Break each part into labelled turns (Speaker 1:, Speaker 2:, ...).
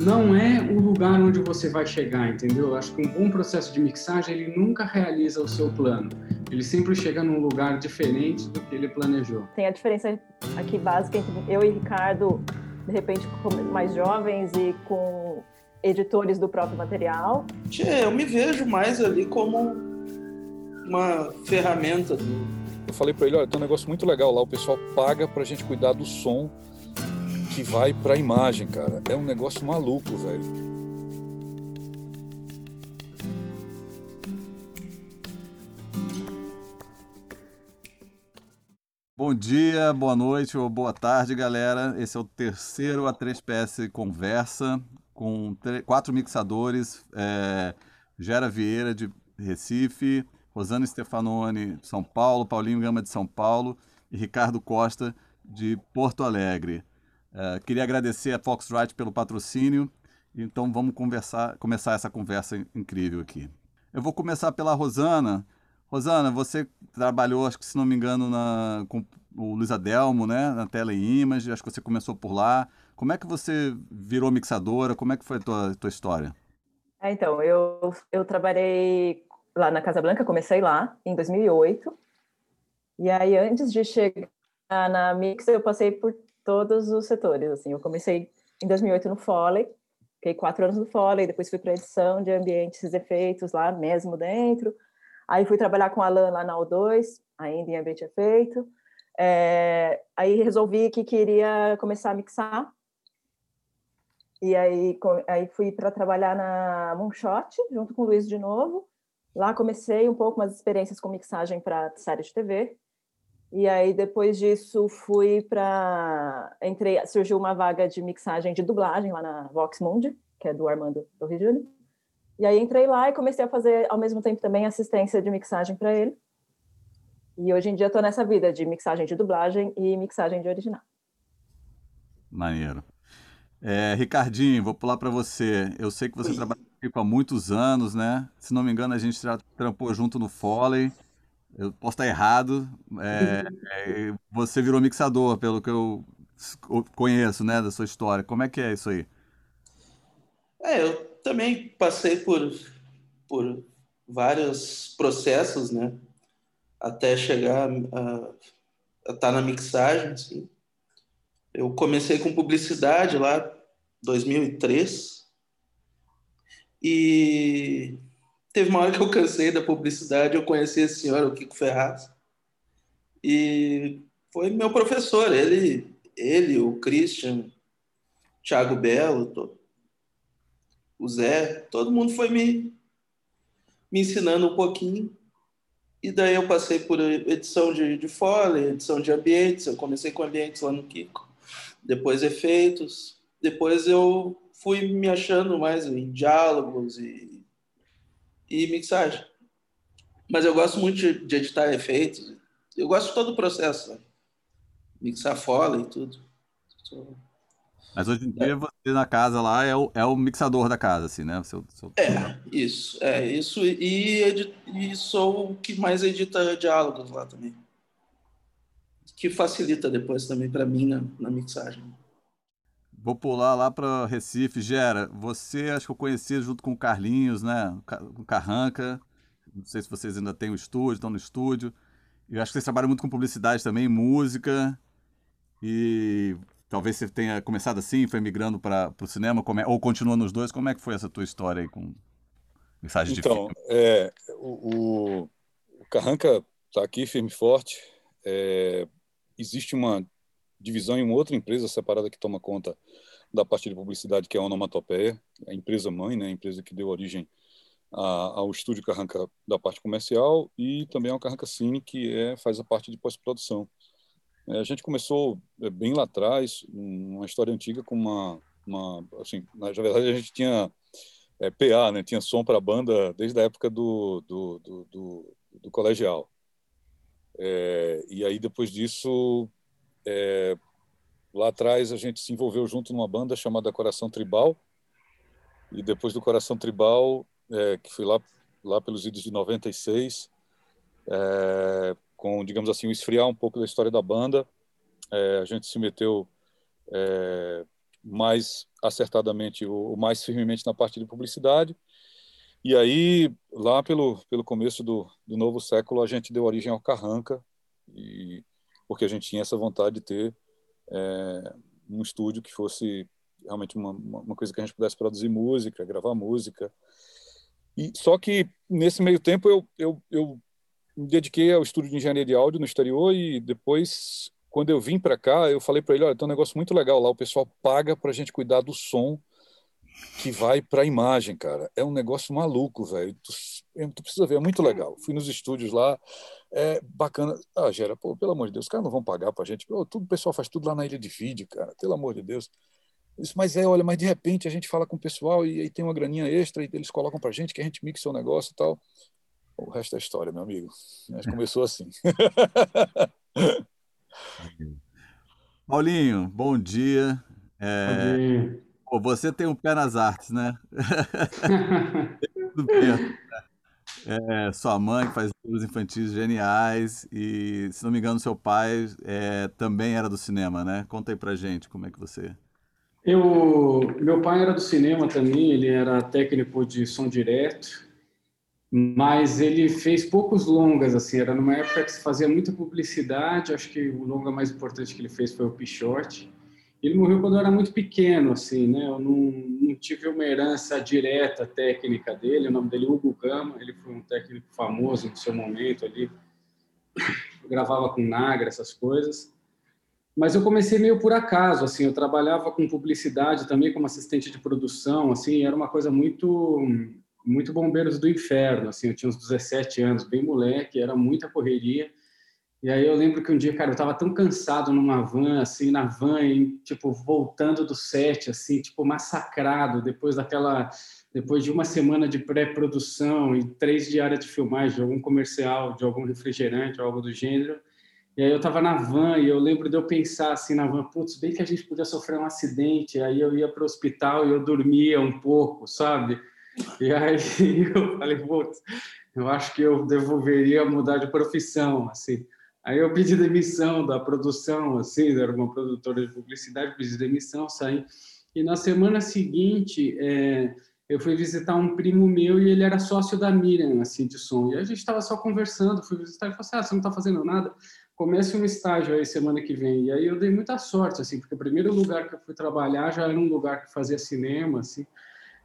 Speaker 1: não é o lugar onde você vai chegar, entendeu? Eu acho que um bom processo de mixagem ele nunca realiza o seu plano. Ele sempre chega num lugar diferente do que ele planejou.
Speaker 2: Tem a diferença aqui básica entre eu e Ricardo, de repente mais jovens e com editores do próprio material.
Speaker 3: Tchê, eu me vejo mais ali como uma ferramenta do...
Speaker 4: Eu falei para ele, olha, tem um negócio muito legal lá, o pessoal paga para a gente cuidar do som que vai para a imagem, cara. É um negócio maluco, velho.
Speaker 5: Bom dia, boa noite ou boa tarde, galera. Esse é o terceiro A3PS Conversa com quatro mixadores. É, Gera Vieira, de Recife, Rosana Stefanoni, de São Paulo, Paulinho Gama, de São Paulo e Ricardo Costa, de Porto Alegre. Uh, queria agradecer a Foxrite pelo patrocínio. Então vamos conversar, começar essa conversa incrível aqui. Eu vou começar pela Rosana. Rosana, você trabalhou, acho que se não me engano, na, com o Luiz Adelmo, né, na Teleimage, acho que você começou por lá. Como é que você virou mixadora? Como é que foi a tua, tua história?
Speaker 2: É, então, eu, eu trabalhei lá na Casa Branca, comecei lá em 2008. E aí, antes de chegar na Mix, eu passei por todos os setores. Assim, eu comecei em 2008 no Foley, fiquei quatro anos no Foley, depois fui para edição de ambientes e efeitos lá mesmo dentro. Aí fui trabalhar com a Alan lá na O2, ainda em ambiente efeito. É, aí resolvi que queria começar a mixar. E aí, aí fui para trabalhar na Moonshot, junto com o Luiz de novo. Lá comecei um pouco umas experiências com mixagem para série de TV. E aí, depois disso, fui para. Entrei, surgiu uma vaga de mixagem de dublagem lá na Vox Mundi, que é do Armando do Rio Janeiro. E aí entrei lá e comecei a fazer, ao mesmo tempo, também assistência de mixagem para ele. E hoje em dia estou nessa vida de mixagem de dublagem e mixagem de original.
Speaker 5: Maneiro. É, Ricardinho, vou pular para você. Eu sei que você Oi. trabalha aqui há muitos anos, né? Se não me engano, a gente já trampou junto no Foley. Eu posso estar errado. É, é, você virou mixador, pelo que eu conheço, né, da sua história. Como é que é isso aí?
Speaker 3: É, eu também passei por, por vários processos, né, até chegar a, a estar na mixagem, assim. Eu comecei com publicidade lá, 2003, e Teve uma hora que eu cansei da publicidade, eu conheci esse senhor, o Kiko Ferraz, e foi meu professor, ele, ele o Christian, Thiago Belo, o Zé, todo mundo foi me, me ensinando um pouquinho. E daí eu passei por edição de, de Foley, edição de ambientes, eu comecei com ambientes lá no Kiko, depois efeitos, depois eu fui me achando mais em diálogos e e mixagem. Mas eu gosto muito de, editar efeitos. Eu gosto de todo o processo. Né? Mixar fora e tudo.
Speaker 5: Mas hoje em dia você na casa lá é o, é o mixador da casa, assim, né? Seu, seu...
Speaker 3: É, isso. É, isso. E, edit, e sou o que mais edita diálogos lá também. Que facilita depois também para mim na, na mixagem.
Speaker 5: Vou pular lá para Recife. Gera, você acho que eu conheci junto com o Carlinhos, né? Com o Carranca. Não sei se vocês ainda têm o estúdio, estão no estúdio. Eu acho que vocês trabalham muito com publicidade também, música. E talvez você tenha começado assim, foi migrando para o cinema, é, ou continua nos dois. Como é que foi essa tua história aí com mensagem
Speaker 4: então,
Speaker 5: de filme?
Speaker 4: É, o, o Carranca está aqui firme e forte. É, existe uma divisão em uma outra empresa separada que toma conta da parte de publicidade, que é a Onomatopeia, a empresa mãe, né, a empresa que deu origem a, ao estúdio Carranca da parte comercial e também ao Carranca Cine, que é, faz a parte de pós-produção. É, a gente começou é, bem lá atrás, uma história antiga com uma, uma assim, na verdade a gente tinha é, PA, né, tinha som para a banda desde a época do, do, do, do, do colegial. É, e aí depois disso é, lá atrás a gente se envolveu junto numa banda chamada Coração Tribal e depois do Coração Tribal, é, que foi lá lá pelos idos de 96, é, com digamos assim um esfriar um pouco da história da banda, é, a gente se meteu é, mais acertadamente, ou mais firmemente na parte de publicidade. E aí, lá pelo, pelo começo do, do novo século, a gente deu origem ao Carranca, e, porque a gente tinha essa vontade de ter é, um estúdio que fosse realmente uma, uma coisa que a gente pudesse produzir música, gravar música. E só que nesse meio tempo eu, eu, eu me dediquei ao estudo de engenharia de áudio no exterior e depois quando eu vim para cá, eu falei para ele, olha, tem um negócio muito legal lá, o pessoal paga para a gente cuidar do som que vai para a imagem, cara. É um negócio maluco, velho. Tu, tu, precisa ver, é muito legal. Fui nos estúdios lá, é bacana. Ah, Gera, pô, pelo amor de Deus, os caras não vão pagar para a gente. Pô, tudo, o pessoal faz tudo lá na ilha de vídeo, cara, pelo amor de Deus. Isso, mas é, olha, mas de repente a gente fala com o pessoal e aí tem uma graninha extra e eles colocam para a gente que a gente mixa o negócio e tal. O resto é história, meu amigo. Mas começou assim.
Speaker 5: Paulinho, bom dia. É... Bom dia. Pô, você tem um pé nas artes, né? Tudo perto. É, sua mãe faz livros infantis geniais e, se não me engano, seu pai é, também era do cinema, né? Conta aí pra gente como é que você...
Speaker 1: Eu, meu pai era do cinema também, ele era técnico de som direto, mas ele fez poucos longas, assim, era numa época que se fazia muita publicidade, acho que o longa mais importante que ele fez foi o Pichote. Ele morreu quando eu era muito pequeno, assim, né? Eu não, não tive uma herança direta técnica dele, o nome dele é Hugo Gama, ele foi um técnico famoso no seu momento ali, eu gravava com Nagra, essas coisas. Mas eu comecei meio por acaso, assim, eu trabalhava com publicidade também como assistente de produção, assim, era uma coisa muito muito bombeiros do inferno, assim, eu tinha uns 17 anos, bem moleque, era muita correria. E aí eu lembro que um dia, cara, eu tava tão cansado numa van, assim, na van, e, tipo, voltando do set, assim, tipo, massacrado, depois daquela, depois de uma semana de pré-produção e três diárias de filmagem de algum comercial, de algum refrigerante, algo do gênero. E aí eu tava na van e eu lembro de eu pensar assim na van, putz, bem que a gente podia sofrer um acidente, aí eu ia para o hospital e eu dormia um pouco, sabe? E aí eu falei, putz, eu acho que eu devolveria mudar de profissão, assim. Aí eu pedi demissão da produção, assim, era uma produtora de publicidade, pedi demissão, saí. E na semana seguinte, é, eu fui visitar um primo meu e ele era sócio da Miriam, assim, de som. E a gente estava só conversando, fui visitar e falei assim, ah, você não está fazendo nada? Comece um estágio aí semana que vem. E aí eu dei muita sorte, assim, porque o primeiro lugar que eu fui trabalhar já era um lugar que fazia cinema, assim,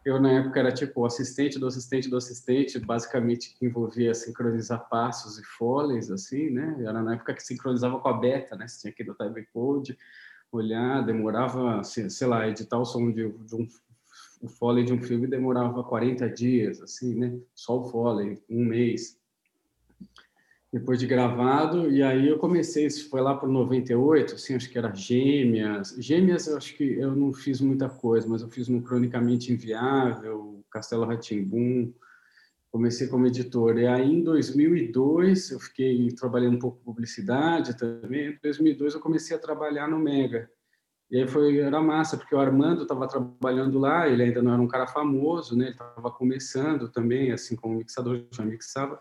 Speaker 1: eu, na época, era tipo o assistente do assistente do assistente, basicamente que envolvia sincronizar passos e foleys, assim, né? Era na época que sincronizava com a beta, né? Você tinha que ir do timecode, olhar, demorava, sei lá, editar o som de, de um o foley de um filme demorava 40 dias, assim, né? Só o foley, um mês depois de gravado, e aí eu comecei, isso foi lá para 98, assim, acho que era Gêmeas. Gêmeas eu acho que eu não fiz muita coisa, mas eu fiz um Cronicamente Inviável, Castelo Ratimbum, comecei como editor. E aí em 2002 eu fiquei trabalhando um pouco publicidade também. Em 2002 eu comecei a trabalhar no Mega. E aí foi era massa, porque o Armando estava trabalhando lá, ele ainda não era um cara famoso, né? Ele estava começando também, assim como mixador, já mixava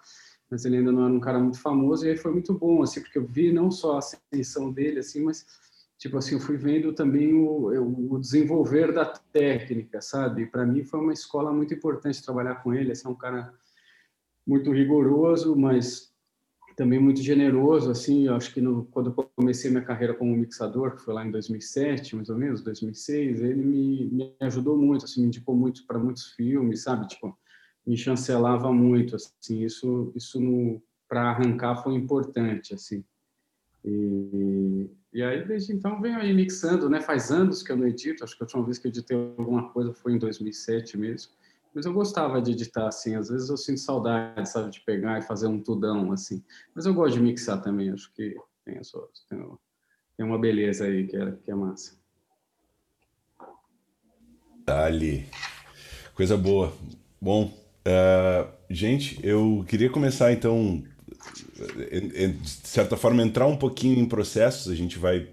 Speaker 1: mas ele ainda não era um cara muito famoso, e aí foi muito bom, assim, porque eu vi não só a ascensão dele, assim, mas, tipo assim, eu fui vendo também o, o desenvolver da técnica, sabe? Para mim foi uma escola muito importante trabalhar com ele, assim, é um cara muito rigoroso, mas também muito generoso, assim, eu acho que no, quando eu comecei minha carreira como mixador, que foi lá em 2007, mais ou menos, 2006, ele me, me ajudou muito, assim, me indicou muito para muitos filmes, sabe, tipo, me chancelava muito, assim, isso, isso para arrancar foi importante, assim. E, e aí, desde então, venho aí mixando, né? Faz anos que eu não edito, acho que a última vez que eu editei alguma coisa foi em 2007 mesmo. Mas eu gostava de editar, assim, às vezes eu sinto saudade, sabe, de pegar e fazer um tudão, assim. Mas eu gosto de mixar também, acho que tem, a sua, tem, uma beleza aí que é, que é massa.
Speaker 6: Dali. Coisa boa. Bom, Uh, gente, eu queria começar então, de certa forma, entrar um pouquinho em processos. A gente vai,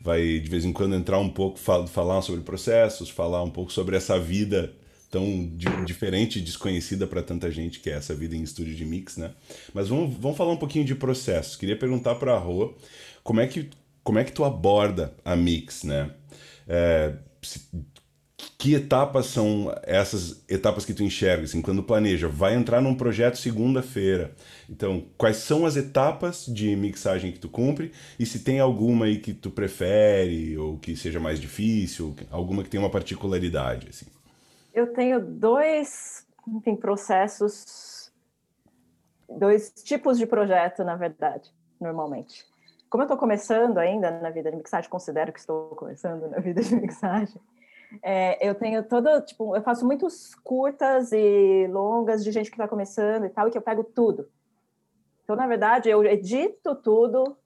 Speaker 6: vai de vez em quando entrar um pouco, fal falar sobre processos, falar um pouco sobre essa vida tão diferente e desconhecida para tanta gente que é essa vida em estúdio de mix, né? Mas vamos, vamos falar um pouquinho de processos. Queria perguntar para a Rô como é que como é que tu aborda a mix, né? É, que etapas são essas etapas que tu enxerga? Assim, quando planeja, vai entrar num projeto segunda-feira. Então, quais são as etapas de mixagem que tu cumpre? E se tem alguma aí que tu prefere, ou que seja mais difícil, alguma que tenha uma particularidade? Assim?
Speaker 2: Eu tenho dois enfim, processos, dois tipos de projeto, na verdade, normalmente. Como eu estou começando ainda na vida de mixagem, considero que estou começando na vida de mixagem, é, eu tenho toda, tipo, eu faço muitos curtas e longas de gente que está começando e tal, e que eu pego tudo. Então, na verdade, eu edito tudo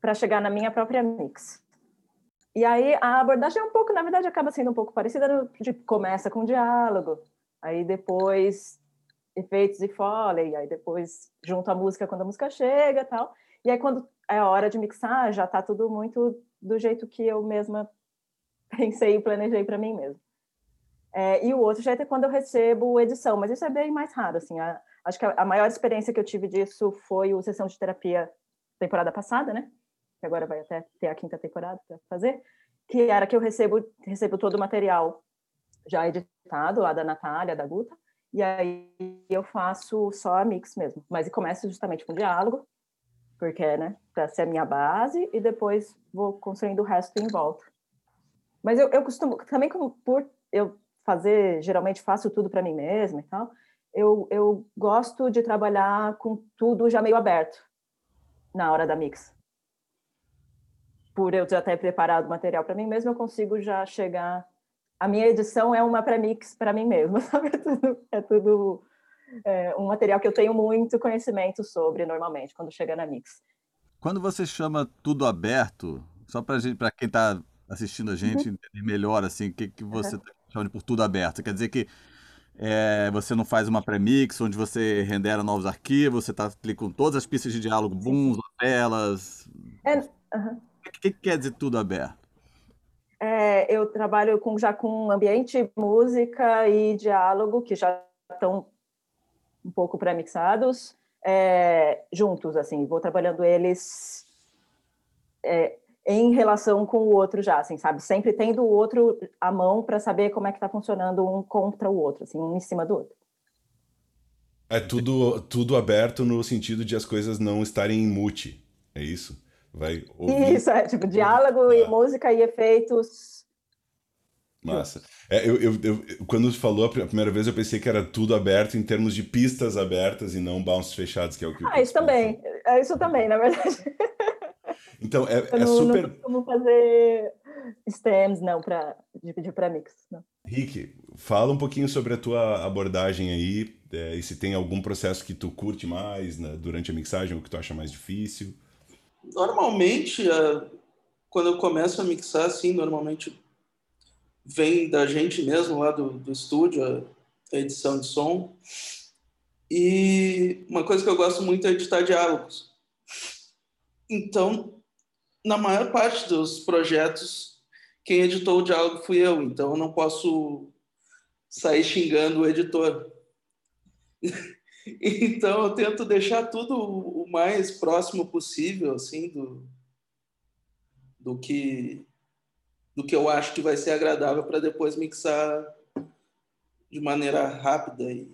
Speaker 2: para chegar na minha própria mix. E aí a abordagem é um pouco, na verdade, acaba sendo um pouco parecida, tipo, começa com diálogo, aí depois efeitos e foley, aí depois junto a música quando a música chega, tal. E aí quando é a hora de mixar, já está tudo muito do jeito que eu mesma pensei e planejei para mim mesmo. É, e o outro jeito é quando eu recebo edição, mas isso é bem mais raro, assim. A, acho que a, a, maior experiência que eu tive disso foi o Sessão de Terapia temporada passada, né? Que agora vai até ter a quinta temporada para fazer, que era que eu recebo, recebo todo o material já editado, lá da Natália, da Guta, e aí eu faço só a mix mesmo. Mas começo justamente com diálogo, porque, né, para ser a minha base, e depois vou construindo o resto em volta. Mas eu, eu costumo, também como por eu fazer, geralmente faço tudo para mim mesma e tal, eu, eu gosto de trabalhar com tudo já meio aberto na hora da mix. Por eu já ter preparado o material para mim mesma, eu consigo já chegar. A minha edição é uma pré-mix para mim mesma, sabe? É tudo, é tudo é, um material que eu tenho muito conhecimento sobre normalmente quando chega na mix.
Speaker 5: Quando você chama tudo aberto, só para quem está assistindo a gente uhum. entender melhor assim o que, que você está uhum. chamando por tudo aberto. Quer dizer que é, você não faz uma premix onde você rendera novos arquivos, você está com todas as pistas de diálogo, booms, lapelas. É, uhum. O que, que, quer dizer tudo aberto?
Speaker 2: É, eu trabalho com, já com ambiente, música e diálogo, que já estão um pouco pré-mixados, é, juntos, assim, vou trabalhando eles é, em relação com o outro já, assim, sabe? Sempre tendo o outro à mão para saber como é que está funcionando um contra o outro, assim, um em cima do outro.
Speaker 6: É tudo, tudo aberto no sentido de as coisas não estarem em mute, é isso? Vai
Speaker 2: ouvir... Isso, é tipo diálogo e música e efeitos.
Speaker 6: Massa. É, eu, eu, eu, quando falou a primeira vez, eu pensei que era tudo aberto em termos de pistas abertas e não bounces fechados, que é o que
Speaker 2: Ah, isso também. É isso também, na verdade.
Speaker 6: Então, é,
Speaker 2: eu
Speaker 6: é
Speaker 2: não,
Speaker 6: super.
Speaker 2: Não costumo fazer stems, não, para dividir para mix. Não.
Speaker 6: Rick, fala um pouquinho sobre a tua abordagem aí é, e se tem algum processo que tu curte mais né, durante a mixagem ou que tu acha mais difícil.
Speaker 3: Normalmente, quando eu começo a mixar, assim, normalmente vem da gente mesmo lá do, do estúdio, a edição de som. E uma coisa que eu gosto muito é editar diálogos. Então, na maior parte dos projetos, quem editou o diálogo fui eu, então eu não posso sair xingando o editor. então eu tento deixar tudo o mais próximo possível, assim, do, do que do que eu acho que vai ser agradável para depois mixar de maneira rápida e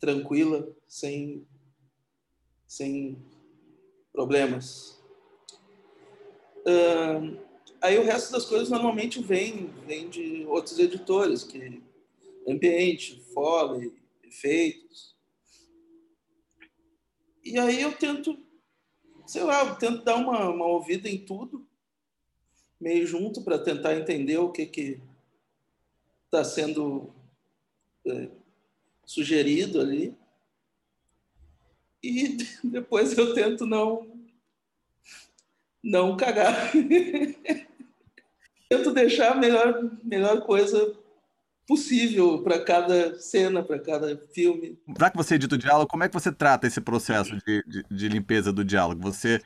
Speaker 3: tranquila, sem sem problemas. Uh, aí o resto das coisas normalmente vem, vem de outros editores, que ambiente, foley, efeitos. E aí eu tento, sei lá, eu tento dar uma, uma ouvida em tudo, meio junto, para tentar entender o que que está sendo é, sugerido ali. E depois eu tento não não cagar. Tento deixar a melhor, melhor coisa possível para cada cena, para cada filme.
Speaker 5: Já que você edita o diálogo, como é que você trata esse processo de, de, de limpeza do diálogo? Você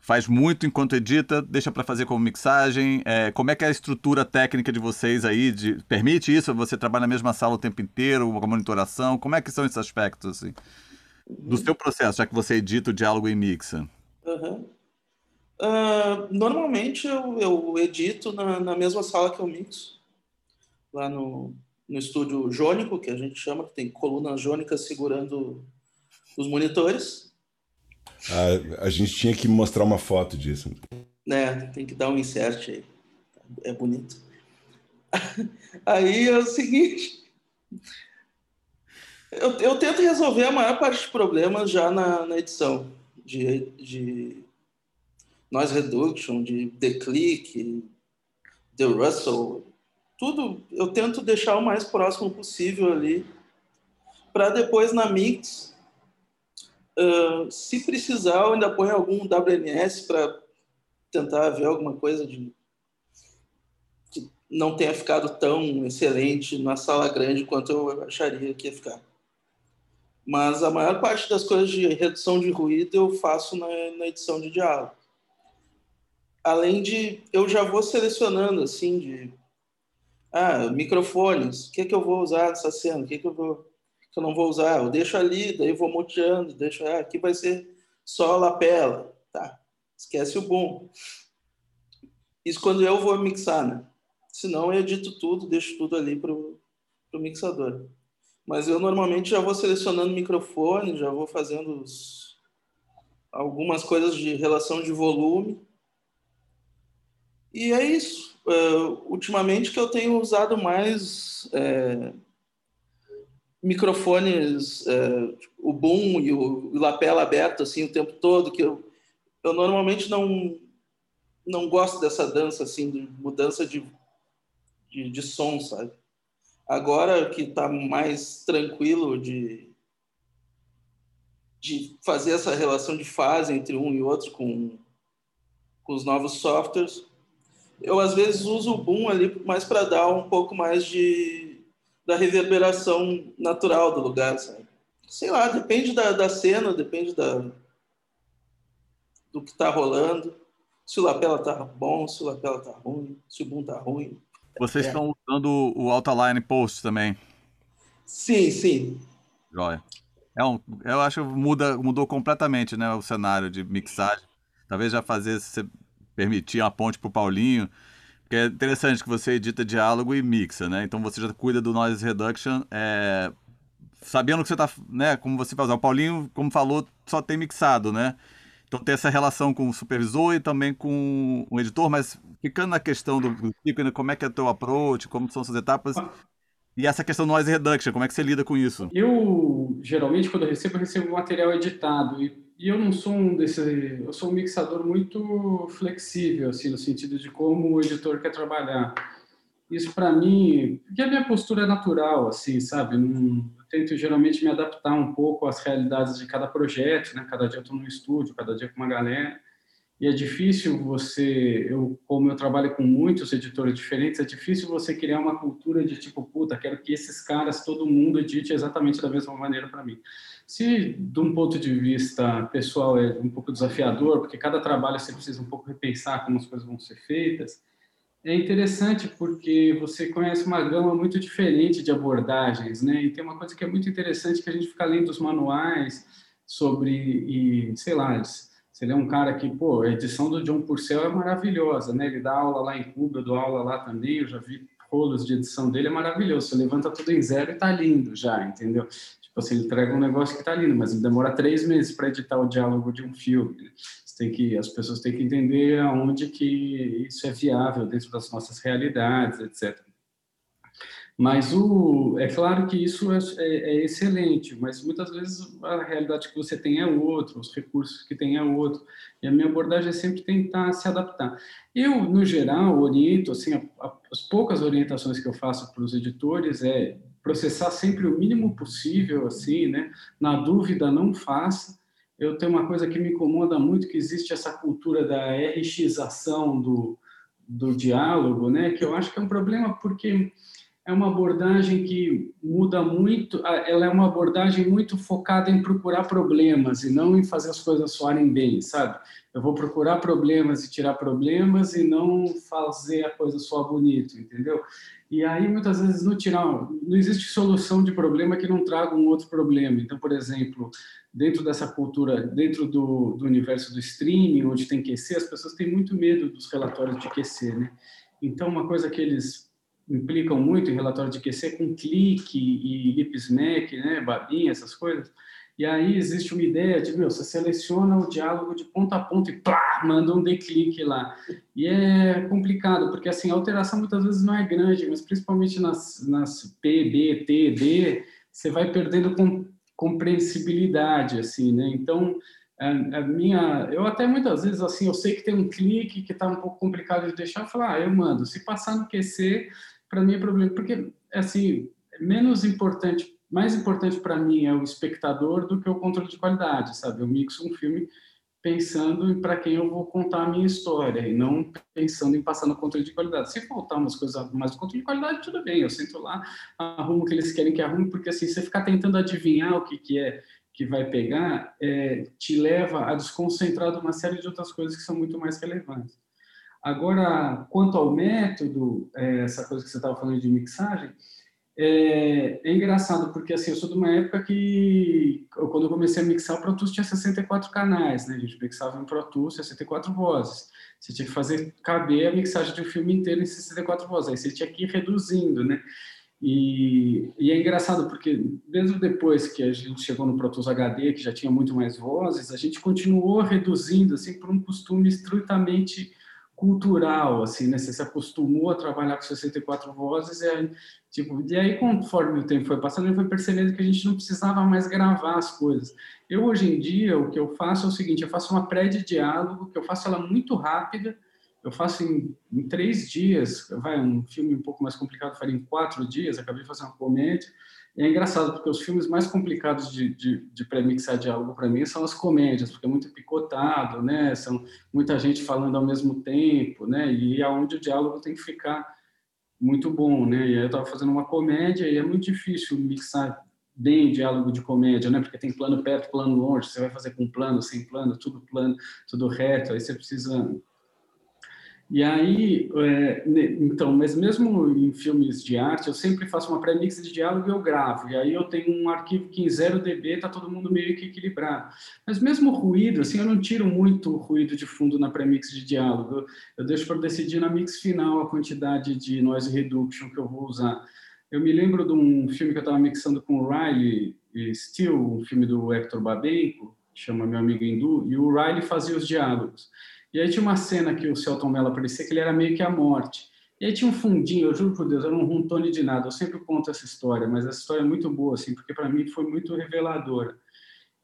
Speaker 5: faz muito enquanto edita, deixa para fazer como mixagem? É, como é que é a estrutura técnica de vocês aí? De, permite isso? Você trabalha na mesma sala o tempo inteiro, uma monitoração? Como é que são esses aspectos assim? Do seu processo, já que você edita o diálogo e mixa?
Speaker 3: Uhum. Uh, normalmente eu, eu edito na, na, mesma sala que eu mixo, lá no, no estúdio jônico, que a gente chama, que tem coluna jônica segurando os monitores.
Speaker 6: A, a gente tinha que mostrar uma foto disso.
Speaker 3: É, tem que dar um insert aí. É bonito. Aí é o seguinte. Eu, eu tento resolver a maior parte dos problemas já na, na edição de, de noise reduction, de declick, de Russell, tudo eu tento deixar o mais próximo possível ali, para depois na mix, uh, se precisar, eu ainda ponho algum WMS para tentar ver alguma coisa de que não tenha ficado tão excelente na sala grande quanto eu acharia que ia ficar. Mas a maior parte das coisas de redução de ruído eu faço na, na edição de diálogo. Além de, eu já vou selecionando, assim, de... Ah, microfones, o que, é que eu vou usar nessa cena? O que, é que, eu vou, que eu não vou usar? Eu deixo ali, daí vou muteando, deixo... Ah, aqui vai ser só lapela. Tá, esquece o boom. Isso quando eu vou mixar, né? Senão eu edito tudo, deixo tudo ali pro, pro mixador. Mas eu normalmente já vou selecionando microfone, já vou fazendo os, algumas coisas de relação de volume. E é isso. Uh, ultimamente que eu tenho usado mais é, microfones, é, o boom e o, o lapela aberto assim o tempo todo, que eu, eu normalmente não não gosto dessa dança assim, de mudança de, de, de som, sabe? Agora que está mais tranquilo de, de fazer essa relação de fase entre um e outro com, com os novos softwares, eu às vezes uso o boom ali mais para dar um pouco mais de da reverberação natural do lugar, sabe? Sei lá, depende da, da cena, depende da, do que está rolando. Se o lapela tá bom, se o lapela tá ruim, se o boom tá ruim.
Speaker 5: Vocês é. estão usando o Altaline Post também?
Speaker 3: Sim, sim.
Speaker 5: Joia. É um, eu acho que muda, mudou completamente né, o cenário de mixagem. Talvez já fazer, permitir uma ponte para o Paulinho, porque é interessante que você edita diálogo e mixa, né? Então você já cuida do noise reduction, é, sabendo que você está, né, como você vai usar. O Paulinho, como falou, só tem mixado, né? Então tem essa relação com o supervisor e também com o editor, mas ficando na questão do ciclo, como é que é o teu approach, como são suas etapas, e essa questão do noise reduction, como é que você lida com isso?
Speaker 1: Eu, geralmente, quando eu recebo, eu recebo material editado, e, e eu não sou um desse, eu sou um mixador muito flexível, assim, no sentido de como o editor quer trabalhar. Isso para mim, porque a minha postura é natural, assim, sabe? Não, tento geralmente me adaptar um pouco às realidades de cada projeto, né? Cada dia eu estou no estúdio, cada dia com uma galera. E é difícil você, eu como eu trabalho com muitos editores diferentes, é difícil você criar uma cultura de tipo, puta, quero que esses caras, todo mundo edite exatamente da mesma maneira para mim. Se de um ponto de vista pessoal é um pouco desafiador, porque cada trabalho você precisa um pouco repensar como as coisas vão ser feitas, é interessante porque você conhece uma gama muito diferente de abordagens, né? E tem uma coisa que é muito interessante que a gente fica lendo os manuais sobre e sei lá, ele é um cara que, pô, a edição do John Purcell é maravilhosa, né? Ele dá aula lá em Cuba, eu dou aula lá também, eu já vi rolos de edição dele, é maravilhoso. Você levanta tudo em zero e tá lindo já, entendeu? Tipo assim, ele entrega um negócio que tá lindo, mas ele demora três meses para editar o diálogo de um filme. Né? tem que as pessoas têm que entender aonde que isso é viável dentro das nossas realidades, etc. Mas o, é claro que isso é, é, é, excelente, mas muitas vezes a realidade que você tem é outra, os recursos que tem é outro, e a minha abordagem é sempre tentar se adaptar. Eu, no geral, oriento, assim, as poucas orientações que eu faço para os editores é processar sempre o mínimo possível, assim, né? Na dúvida, não faça, eu tenho uma coisa que me incomoda muito, que existe essa cultura da RXação do, do diálogo, né? Que eu acho que é um problema porque é uma abordagem que muda muito, ela é uma abordagem muito focada em procurar problemas e não em fazer as coisas soarem bem, sabe? Eu vou procurar problemas e tirar problemas e não fazer a coisa soar bonito, entendeu? E aí, muitas vezes, no tirar, não existe solução de problema que não traga um outro problema. Então, por exemplo, dentro dessa cultura, dentro do, do universo do streaming, onde tem QC, as pessoas têm muito medo dos relatórios de QC, né? Então, uma coisa que eles implicam muito em relatório de QC com clique e lip smack, né, babinha, essas coisas. E aí existe uma ideia de, meu, você seleciona o diálogo de ponta a ponta e plá, manda um declique lá. E é complicado, porque assim, a alteração muitas vezes não é grande, mas principalmente nas, nas P, B, T, D, você vai perdendo com, compreensibilidade, assim, né? Então, a, a, minha... Eu até muitas vezes, assim, eu sei que tem um clique que está um pouco complicado de deixar, eu falo, ah, eu mando. Se passar no QC, para mim é problema, porque, assim, menos importante, mais importante para mim é o espectador do que o controle de qualidade, sabe? Eu mixo um filme pensando em para quem eu vou contar a minha história e não pensando em passar no controle de qualidade. Se faltar umas coisas mais do controle de qualidade, tudo bem, eu sento lá, arrumo o que eles querem que arrume, porque assim, você ficar tentando adivinhar o que, que é que vai pegar, é, te leva a desconcentrar de uma série de outras coisas que são muito mais relevantes. Agora, quanto ao método, é, essa coisa que você estava falando de mixagem, é, é, engraçado, porque assim, eu sou de uma época que, quando eu comecei a mixar, o Pro Tools tinha 64 canais, né? A gente mixava em Pro Tools 64 vozes. Você tinha que fazer caber a mixagem de um filme inteiro em 64 vozes. Aí você tinha que ir reduzindo, né? E, e, é engraçado porque mesmo depois que a gente chegou no Pro Tools HD, que já tinha muito mais vozes, a gente continuou reduzindo assim por um costume estritamente cultural, assim, né? Você se acostumou a trabalhar com 64 vozes e aí, tipo, e aí conforme o tempo foi passando, eu fui percebendo que a gente não precisava mais gravar as coisas. Eu hoje em dia o que eu faço é o seguinte, eu faço uma pré de diálogo, que eu faço ela muito rápida, eu faço em, em três dias, vai um filme um pouco mais complicado, faria em quatro dias, acabei fazer uma comédia. E é engraçado, porque os filmes mais complicados de, de, de pré-mixar diálogo para mim são as comédias, porque é muito picotado, né? São muita gente falando ao mesmo tempo, né? E aonde o diálogo tem que ficar muito bom, né? E aí eu estava fazendo uma comédia e é muito difícil mixar bem diálogo de comédia, né? Porque tem plano perto, plano longe, você vai fazer com plano, sem plano, tudo plano, tudo reto, aí você precisa e aí, é, então, mas mesmo em filmes de arte, eu sempre faço uma pré-mix de diálogo e eu gravo. E aí eu tenho um arquivo que em 0 dB está todo mundo meio que equilibrado. Mas mesmo ruído, assim, eu não tiro muito ruído de fundo na pré-mix de diálogo. Eu, eu deixo para decidir na mix final a quantidade de noise reduction que eu vou usar. Eu me lembro de um filme que eu estava mixando com o Riley Steele, um filme do Hector Babenco, chama Meu Amigo Hindu, e o Riley fazia os diálogos. E aí tinha uma cena que o Celton Mello aparecia que ele era meio que a morte. E aí tinha um fundinho, eu juro por Deus, era um runtone de nada. Eu sempre conto essa história, mas essa história é muito boa, assim, porque para mim foi muito reveladora.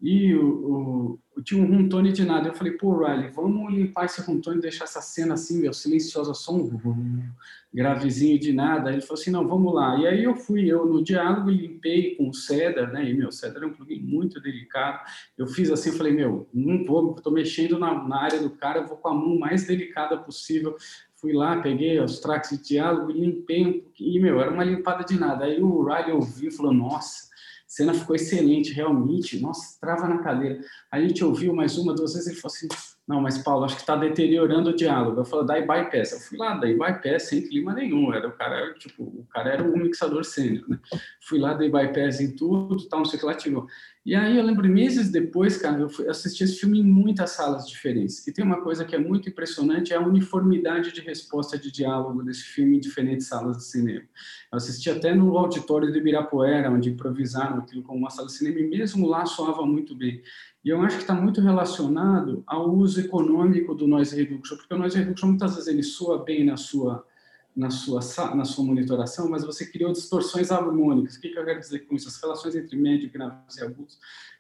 Speaker 1: E o, o, tinha um runtone de nada. Eu falei, pô, Riley, vamos limpar esse runtone e deixar essa cena assim, meu, silenciosa, só um gravezinho de nada. Ele falou assim, não, vamos lá. E aí eu fui, eu no diálogo limpei com o Cedar, né? E, meu, o Cedar é um plugin muito delicado. Eu fiz assim, falei, meu, não vou, tô mexendo na, na área do cara, vou com a mão mais delicada possível fui lá, peguei os tracks de diálogo, limpei um pouquinho, e, meu, era uma limpada de nada. Aí o Riley ouviu e falou, nossa, cena ficou excelente, realmente. Nossa, trava na cadeira. A gente ouviu mais uma, duas vezes, ele falou assim: Não, mas Paulo, acho que está deteriorando o diálogo. Eu falei: Dai bypass. Eu fui lá, dai bypass, sem clima nenhum. Era, o, cara, tipo, o cara era um mixador sênior, né? Fui lá, dei bypass em tudo, tal, não sei o que lá, tirou. E aí eu lembro, meses depois, cara, eu assisti esse filme em muitas salas diferentes. E tem uma coisa que é muito impressionante, é a uniformidade de resposta de diálogo desse filme em diferentes salas de cinema. Eu assisti até no auditório de Ibirapuera, onde improvisaram aquilo como uma sala de cinema, e mesmo lá soava muito bem. E eu acho que está muito relacionado ao uso econômico do noise reduction, porque o noise reduction muitas vezes ele soa bem na sua na sua, na sua monitoração, mas você criou distorções harmônicas. O que, que eu quero dizer com isso? As relações entre médio, graves e agudos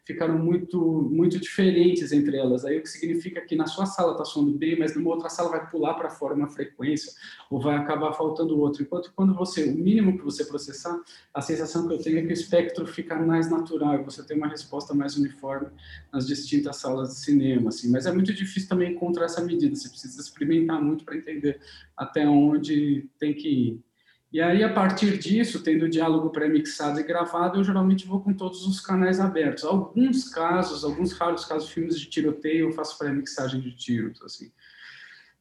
Speaker 1: ficaram muito, muito diferentes entre elas. Aí o que significa que na sua sala está soando bem, mas numa outra sala vai pular para fora uma frequência ou vai acabar faltando outra. Enquanto quando você, o mínimo que você processar, a sensação que eu tenho é que o espectro fica mais natural, você tem uma resposta mais uniforme nas distintas salas de cinema. Assim. Mas é muito difícil também encontrar essa medida, você precisa experimentar muito para entender até onde tem que ir. E aí, a partir disso, tendo o diálogo pré-mixado e gravado, eu geralmente vou com todos os canais abertos. Alguns casos, alguns raros casos, filmes de tiroteio, eu faço pré-mixagem de tiros, assim.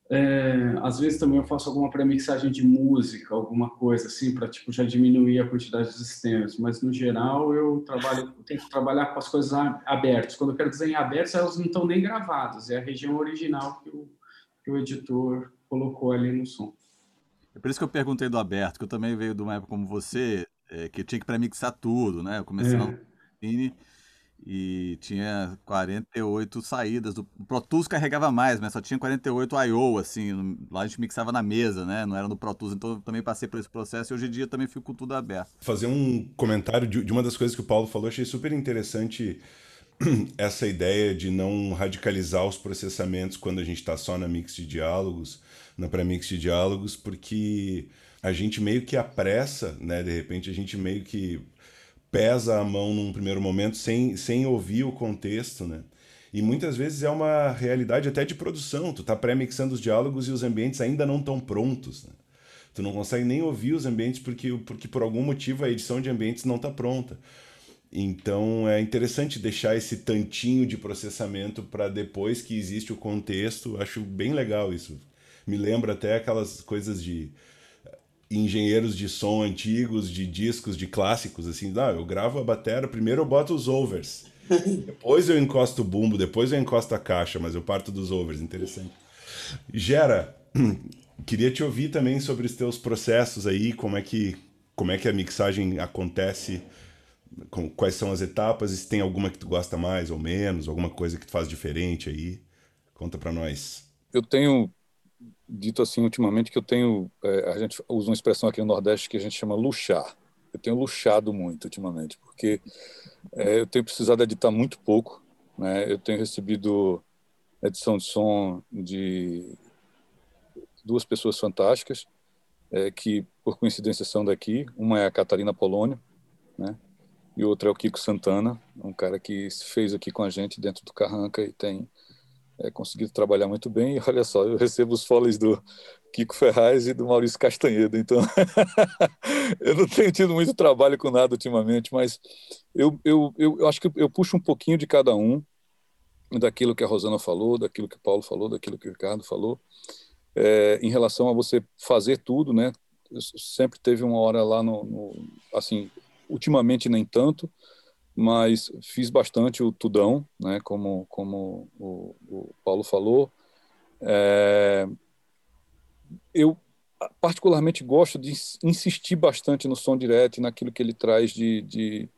Speaker 1: É, às vezes também eu faço alguma pré-mixagem de música, alguma coisa assim, para tipo, já diminuir a quantidade de sistemas. Mas, no geral, eu trabalho, eu tento trabalhar com as coisas abertas. Quando eu quero desenhar abertas, elas não estão nem gravadas. É a região original que o, que o editor colocou ali no som.
Speaker 5: É por isso que eu perguntei do aberto, que eu também veio de uma época como você, é, que tinha que pré-mixar tudo, né? Eu comecei é. no Cine e tinha 48 saídas. O Pro Tools carregava mais, mas só tinha 48 I.O., assim, lá a gente mixava na mesa, né? Não era no Pro Tools, então eu também passei por esse processo e hoje em dia também fico com tudo aberto.
Speaker 6: Fazer um comentário de, de uma das coisas que o Paulo falou, achei super interessante essa ideia de não radicalizar os processamentos quando a gente está só na mix de diálogos, na pré-mix de diálogos, porque a gente meio que apressa, né? De repente a gente meio que pesa a mão num primeiro momento sem, sem ouvir o contexto, né? E muitas vezes é uma realidade até de produção. Tu tá pré-mixando os diálogos e os ambientes ainda não estão prontos. Né? Tu não consegue nem ouvir os ambientes porque, porque por algum motivo a edição de ambientes não está pronta. Então é interessante deixar esse tantinho de processamento para depois que existe o contexto. Acho bem legal isso. Me lembra até aquelas coisas de engenheiros de som antigos, de discos, de clássicos, assim, não, eu gravo a bateria, primeiro eu boto os overs, depois eu encosto o bumbo, depois eu encosto a caixa, mas eu parto dos overs, interessante. Gera, queria te ouvir também sobre os teus processos aí, como é que, como é que a mixagem acontece, com, quais são as etapas, e se tem alguma que tu gosta mais ou menos, alguma coisa que tu faz diferente aí, conta para nós.
Speaker 4: Eu tenho dito assim ultimamente que eu tenho, é, a gente usa uma expressão aqui no Nordeste que a gente chama luxar. Eu tenho luxado muito ultimamente, porque é, eu tenho precisado editar muito pouco. Né? Eu tenho recebido edição de som de duas pessoas fantásticas, é, que por coincidência são daqui. Uma é a Catarina Polônio, né? e outra é o Kiko Santana, um cara que fez aqui com a gente dentro do Carranca e tem é, conseguido trabalhar muito bem. E olha só, eu recebo os foles do Kiko Ferraz e do Maurício Castanhedo, então eu não tenho tido muito trabalho com nada ultimamente, mas eu, eu, eu, eu acho que eu puxo um pouquinho de cada um, daquilo que a Rosana falou, daquilo que o Paulo falou, daquilo que o Ricardo falou, é, em relação a você fazer tudo, né? Sempre teve uma hora lá no, no assim, ultimamente nem tanto, mas fiz bastante o tudão, né, como, como o, o Paulo falou. É, eu particularmente gosto de insistir bastante no som direto e naquilo que ele traz de, de,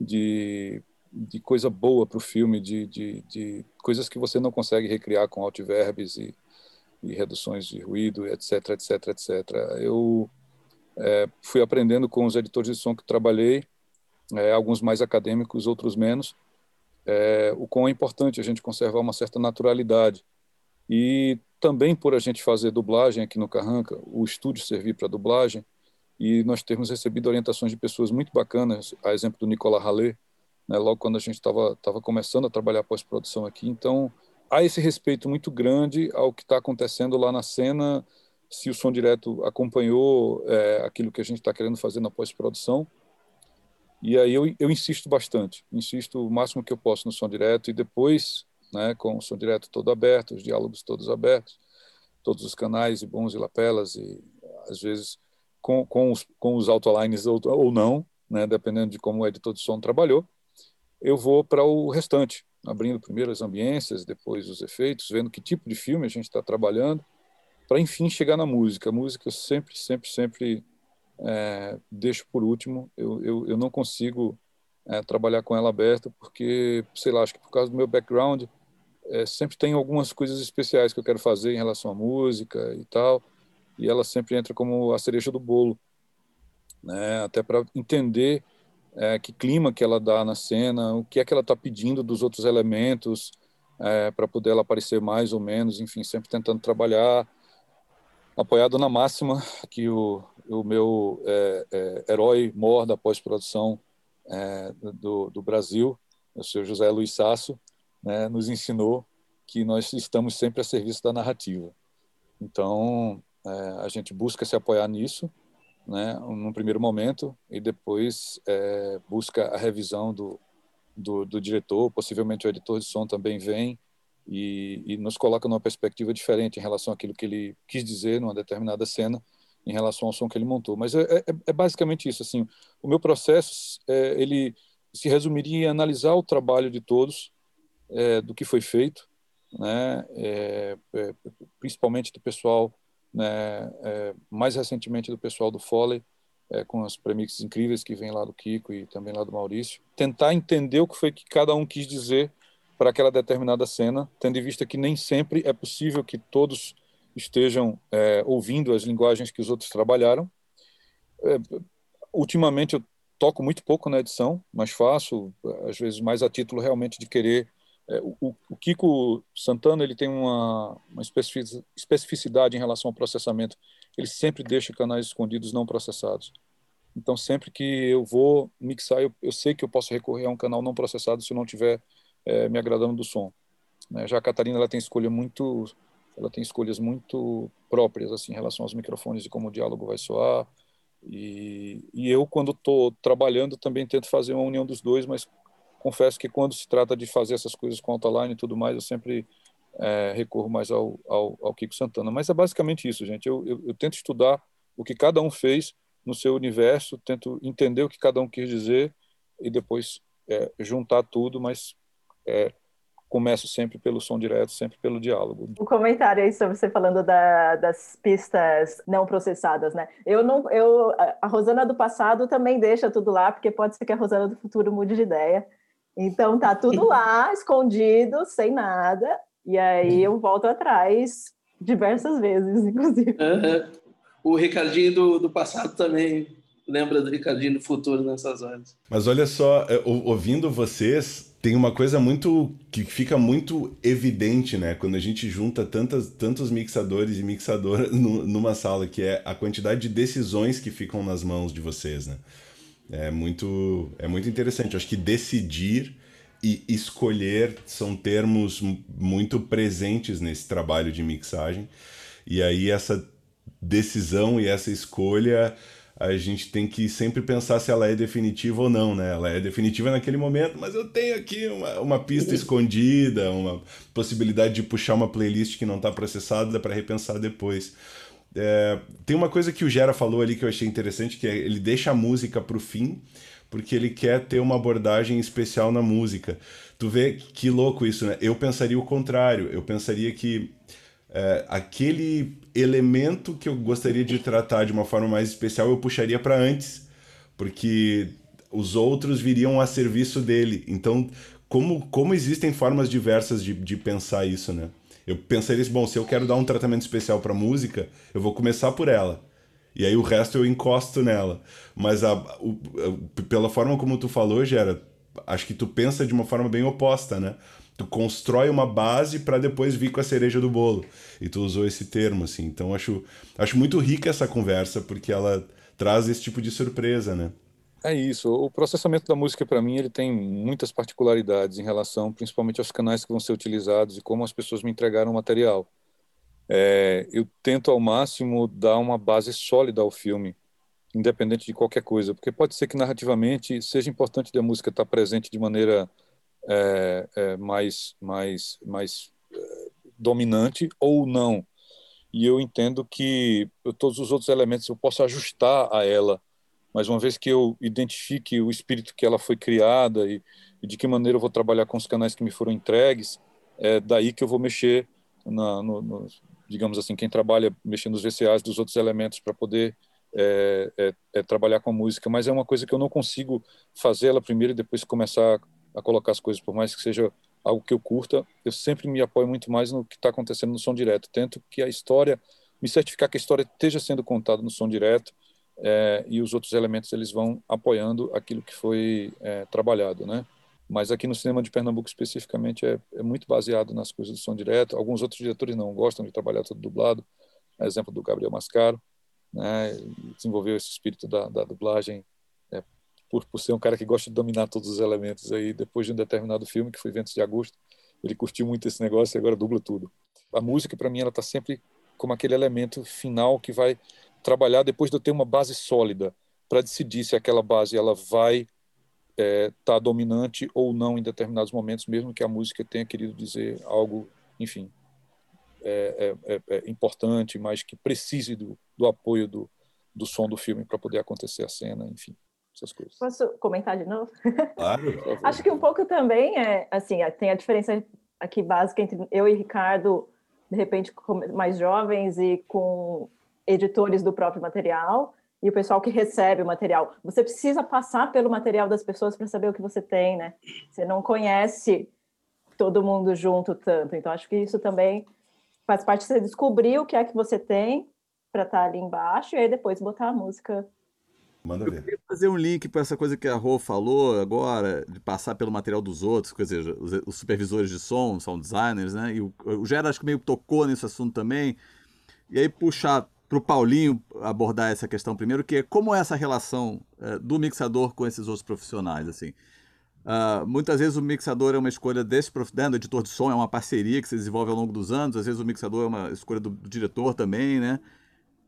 Speaker 4: de, de coisa boa para o filme, de, de, de, coisas que você não consegue recriar com altiverbes e, e reduções de ruído, etc, etc, etc. Eu é, fui aprendendo com os editores de som que trabalhei é, alguns mais acadêmicos, outros menos, é, o quão é importante a gente conservar uma certa naturalidade. E também por a gente fazer dublagem aqui no Carranca, o estúdio servir para dublagem, e nós temos recebido orientações de pessoas muito bacanas, a exemplo do Nicolas Rallet, né, logo quando a gente estava tava começando a trabalhar pós-produção aqui. Então, há esse respeito muito grande ao que está acontecendo lá na cena, se o som direto acompanhou é, aquilo que a gente está querendo fazer na pós-produção, e aí eu, eu insisto bastante, insisto o máximo que eu posso no som direto e depois, né, com o som direto todo aberto, os diálogos todos abertos, todos os canais e bons e lapelas e às vezes com, com os, com os autolines ou, ou não, né, dependendo de como o editor de som trabalhou, eu vou para o restante, abrindo primeiro as ambiências, depois os efeitos, vendo que tipo de filme a gente está trabalhando, para enfim chegar na música. A música sempre, sempre, sempre é, deixo por último. Eu, eu, eu não consigo é, trabalhar com ela aberta porque, sei lá, acho que por causa do meu background, é, sempre tem algumas coisas especiais que eu quero fazer em relação à música e tal, e ela sempre entra como a cereja do bolo, né? Até para entender é, que clima que ela dá na cena, o que é que ela está pedindo dos outros elementos é, para poder ela aparecer mais ou menos, enfim, sempre tentando trabalhar apoiado na máxima que o, o meu é, é, herói mor da pós-produção é, do, do, Brasil, o senhor José Luiz Sasso, né, nos ensinou que nós estamos sempre a serviço da narrativa. Então, é, a gente busca se apoiar nisso né, num primeiro momento, e depois é, busca a revisão do, do, do, diretor, possivelmente o editor de som também vem e, e, nos coloca numa perspectiva diferente em relação àquilo que ele quis dizer numa determinada cena, em relação ao som que ele montou. Mas é, é, é basicamente isso. Assim, o meu processo é, ele se resumiria em analisar o trabalho de todos, é, do que foi feito, né, é, é, principalmente do pessoal, né, mais recentemente do pessoal do Foley, com as premixes incríveis que vem lá do Kiko e também lá do Maurício, tentar entender o que foi que cada um quis dizer para aquela determinada cena, tendo em vista que nem sempre é possível que todos estejam é, ouvindo as linguagens que os outros trabalharam. ultimamente eu toco muito pouco na edição, mas faço, às vezes mais a título realmente de querer é, o, o, Kiko Santana ele tem uma, uma especificidade em relação ao processamento. Ele sempre deixa canais escondidos não processados. Então, sempre que eu vou mixar, eu, eu sei que eu posso recorrer a um canal não processado se eu não tiver é, me agradando do som. Né? Já a Catarina ela tem escolha muito, ela tem escolhas muito próprias assim em relação aos microfones e como o diálogo vai soar. E, e eu, quando estou trabalhando, também tento fazer uma união dos dois, mas confesso que quando se trata de fazer essas coisas com line e tudo mais, eu sempre é, recorro mais ao, ao, ao, Kiko Santana. Mas é basicamente isso, gente. Eu, eu, eu, tento estudar o que cada um fez no seu universo, tento entender o que cada um quis dizer e depois é, juntar tudo, mas é, começo sempre pelo som direto, sempre pelo diálogo.
Speaker 2: Um comentário aí sobre você falando da, das pistas não processadas, né? Eu não, eu a Rosana do passado também deixa tudo lá, porque pode ser que a Rosana do futuro mude de ideia. Então tá tudo lá, escondido, sem nada, e aí eu volto atrás diversas vezes, inclusive.
Speaker 3: Uhum. O Ricardinho do, do passado também lembra do Ricardinho do futuro nessas horas.
Speaker 6: Mas olha só, é, ouvindo vocês, tem uma coisa muito que fica muito evidente, né? Quando a gente junta tantas, tantos mixadores e mixadoras numa sala, que é a quantidade de decisões que ficam nas mãos de vocês, né? É muito, é muito interessante. acho que decidir e escolher são termos muito presentes nesse trabalho de mixagem. E aí essa decisão e essa escolha a gente tem que sempre pensar se ela é definitiva ou não, né? Ela é definitiva naquele momento, mas eu tenho aqui uma, uma pista escondida, uma possibilidade de puxar uma playlist que não está processada para repensar depois. É, tem uma coisa que o Gera falou ali que eu achei interessante, que é ele deixa a música para o fim, porque ele quer ter uma abordagem especial na música. Tu vê que louco isso, né? Eu pensaria o contrário. Eu pensaria que é, aquele elemento que eu gostaria de tratar de uma forma mais especial eu puxaria para antes, porque os outros viriam a serviço dele. Então, como, como existem formas diversas de, de pensar isso, né? Eu pensaria assim, bom, se eu quero dar um tratamento especial para música, eu vou começar por ela. E aí o resto eu encosto nela. Mas a, o, a, pela forma como tu falou, Gera, acho que tu pensa de uma forma bem oposta, né? Tu constrói uma base para depois vir com a cereja do bolo. E tu usou esse termo, assim. Então acho, acho muito rica essa conversa, porque ela traz esse tipo de surpresa, né?
Speaker 4: É isso. O processamento da música, para mim, ele tem muitas particularidades em relação, principalmente, aos canais que vão ser utilizados e como as pessoas me entregaram o material. É, eu tento ao máximo dar uma base sólida ao filme, independente de qualquer coisa, porque pode ser que narrativamente seja importante a música estar presente de maneira é, é, mais, mais, mais é, dominante ou não. E eu entendo que todos os outros elementos eu posso ajustar a ela mas uma vez que eu identifique o espírito que ela foi criada e, e de que maneira eu vou trabalhar com os canais que me foram entregues, é daí que eu vou mexer na, no, no, digamos assim, quem trabalha mexendo nos VCAs dos outros elementos para poder é, é, é, trabalhar com a música, mas é uma coisa que eu não consigo fazer ela primeiro e depois começar a colocar as coisas, por mais que seja algo que eu curta, eu sempre me apoio muito mais no que está acontecendo no som direto. Tento que a história, me certificar que a história esteja sendo contada no som direto, é, e os outros elementos eles vão apoiando aquilo que foi é, trabalhado, né? Mas aqui no cinema de Pernambuco especificamente é, é, muito baseado nas coisas do som direto. Alguns outros diretores não gostam de trabalhar tudo dublado. Exemplo do Gabriel Mascaro, né? Desenvolveu esse espírito da, da dublagem por, por ser um cara que gosta de dominar todos os elementos. Aí depois de um determinado filme que foi Ventos de Agosto, ele curtiu muito esse negócio e agora dubla tudo. A música para mim ela está sempre como aquele elemento final que vai trabalhar depois de eu ter uma base sólida para decidir se aquela base ela vai estar é, tá dominante ou não em determinados momentos, mesmo que a música tenha querido dizer algo, enfim, é, é, é, é importante, mas que precise do, do apoio do, do som do filme para poder acontecer a cena, enfim, essas coisas.
Speaker 2: Posso comentar de novo?
Speaker 6: Claro.
Speaker 2: Acho que um pouco também é, assim, tem a diferença aqui básica entre eu e Ricardo, de repente mais jovens e com editores do próprio material e o pessoal que recebe o material. Você precisa passar pelo material das pessoas para saber o que você tem, né? Você não conhece todo mundo junto tanto. Então acho que isso também faz parte de você descobrir o que é que você tem para estar tá ali embaixo e aí depois botar a música.
Speaker 6: Manda ver. Eu
Speaker 5: queria fazer um link para essa coisa que a Rô falou agora, de passar pelo material dos outros, quer dizer, os, supervisores de som são designers, né? E o, o Gera acho que meio tocou nesse assunto também. E aí puxar para o Paulinho abordar essa questão primeiro, que é como é essa relação é, do mixador com esses outros profissionais, assim. Uh, muitas vezes o mixador é uma escolha desse né, do editor de som, é uma parceria que se desenvolve ao longo dos anos. Às vezes o mixador é uma escolha do, do diretor também, né?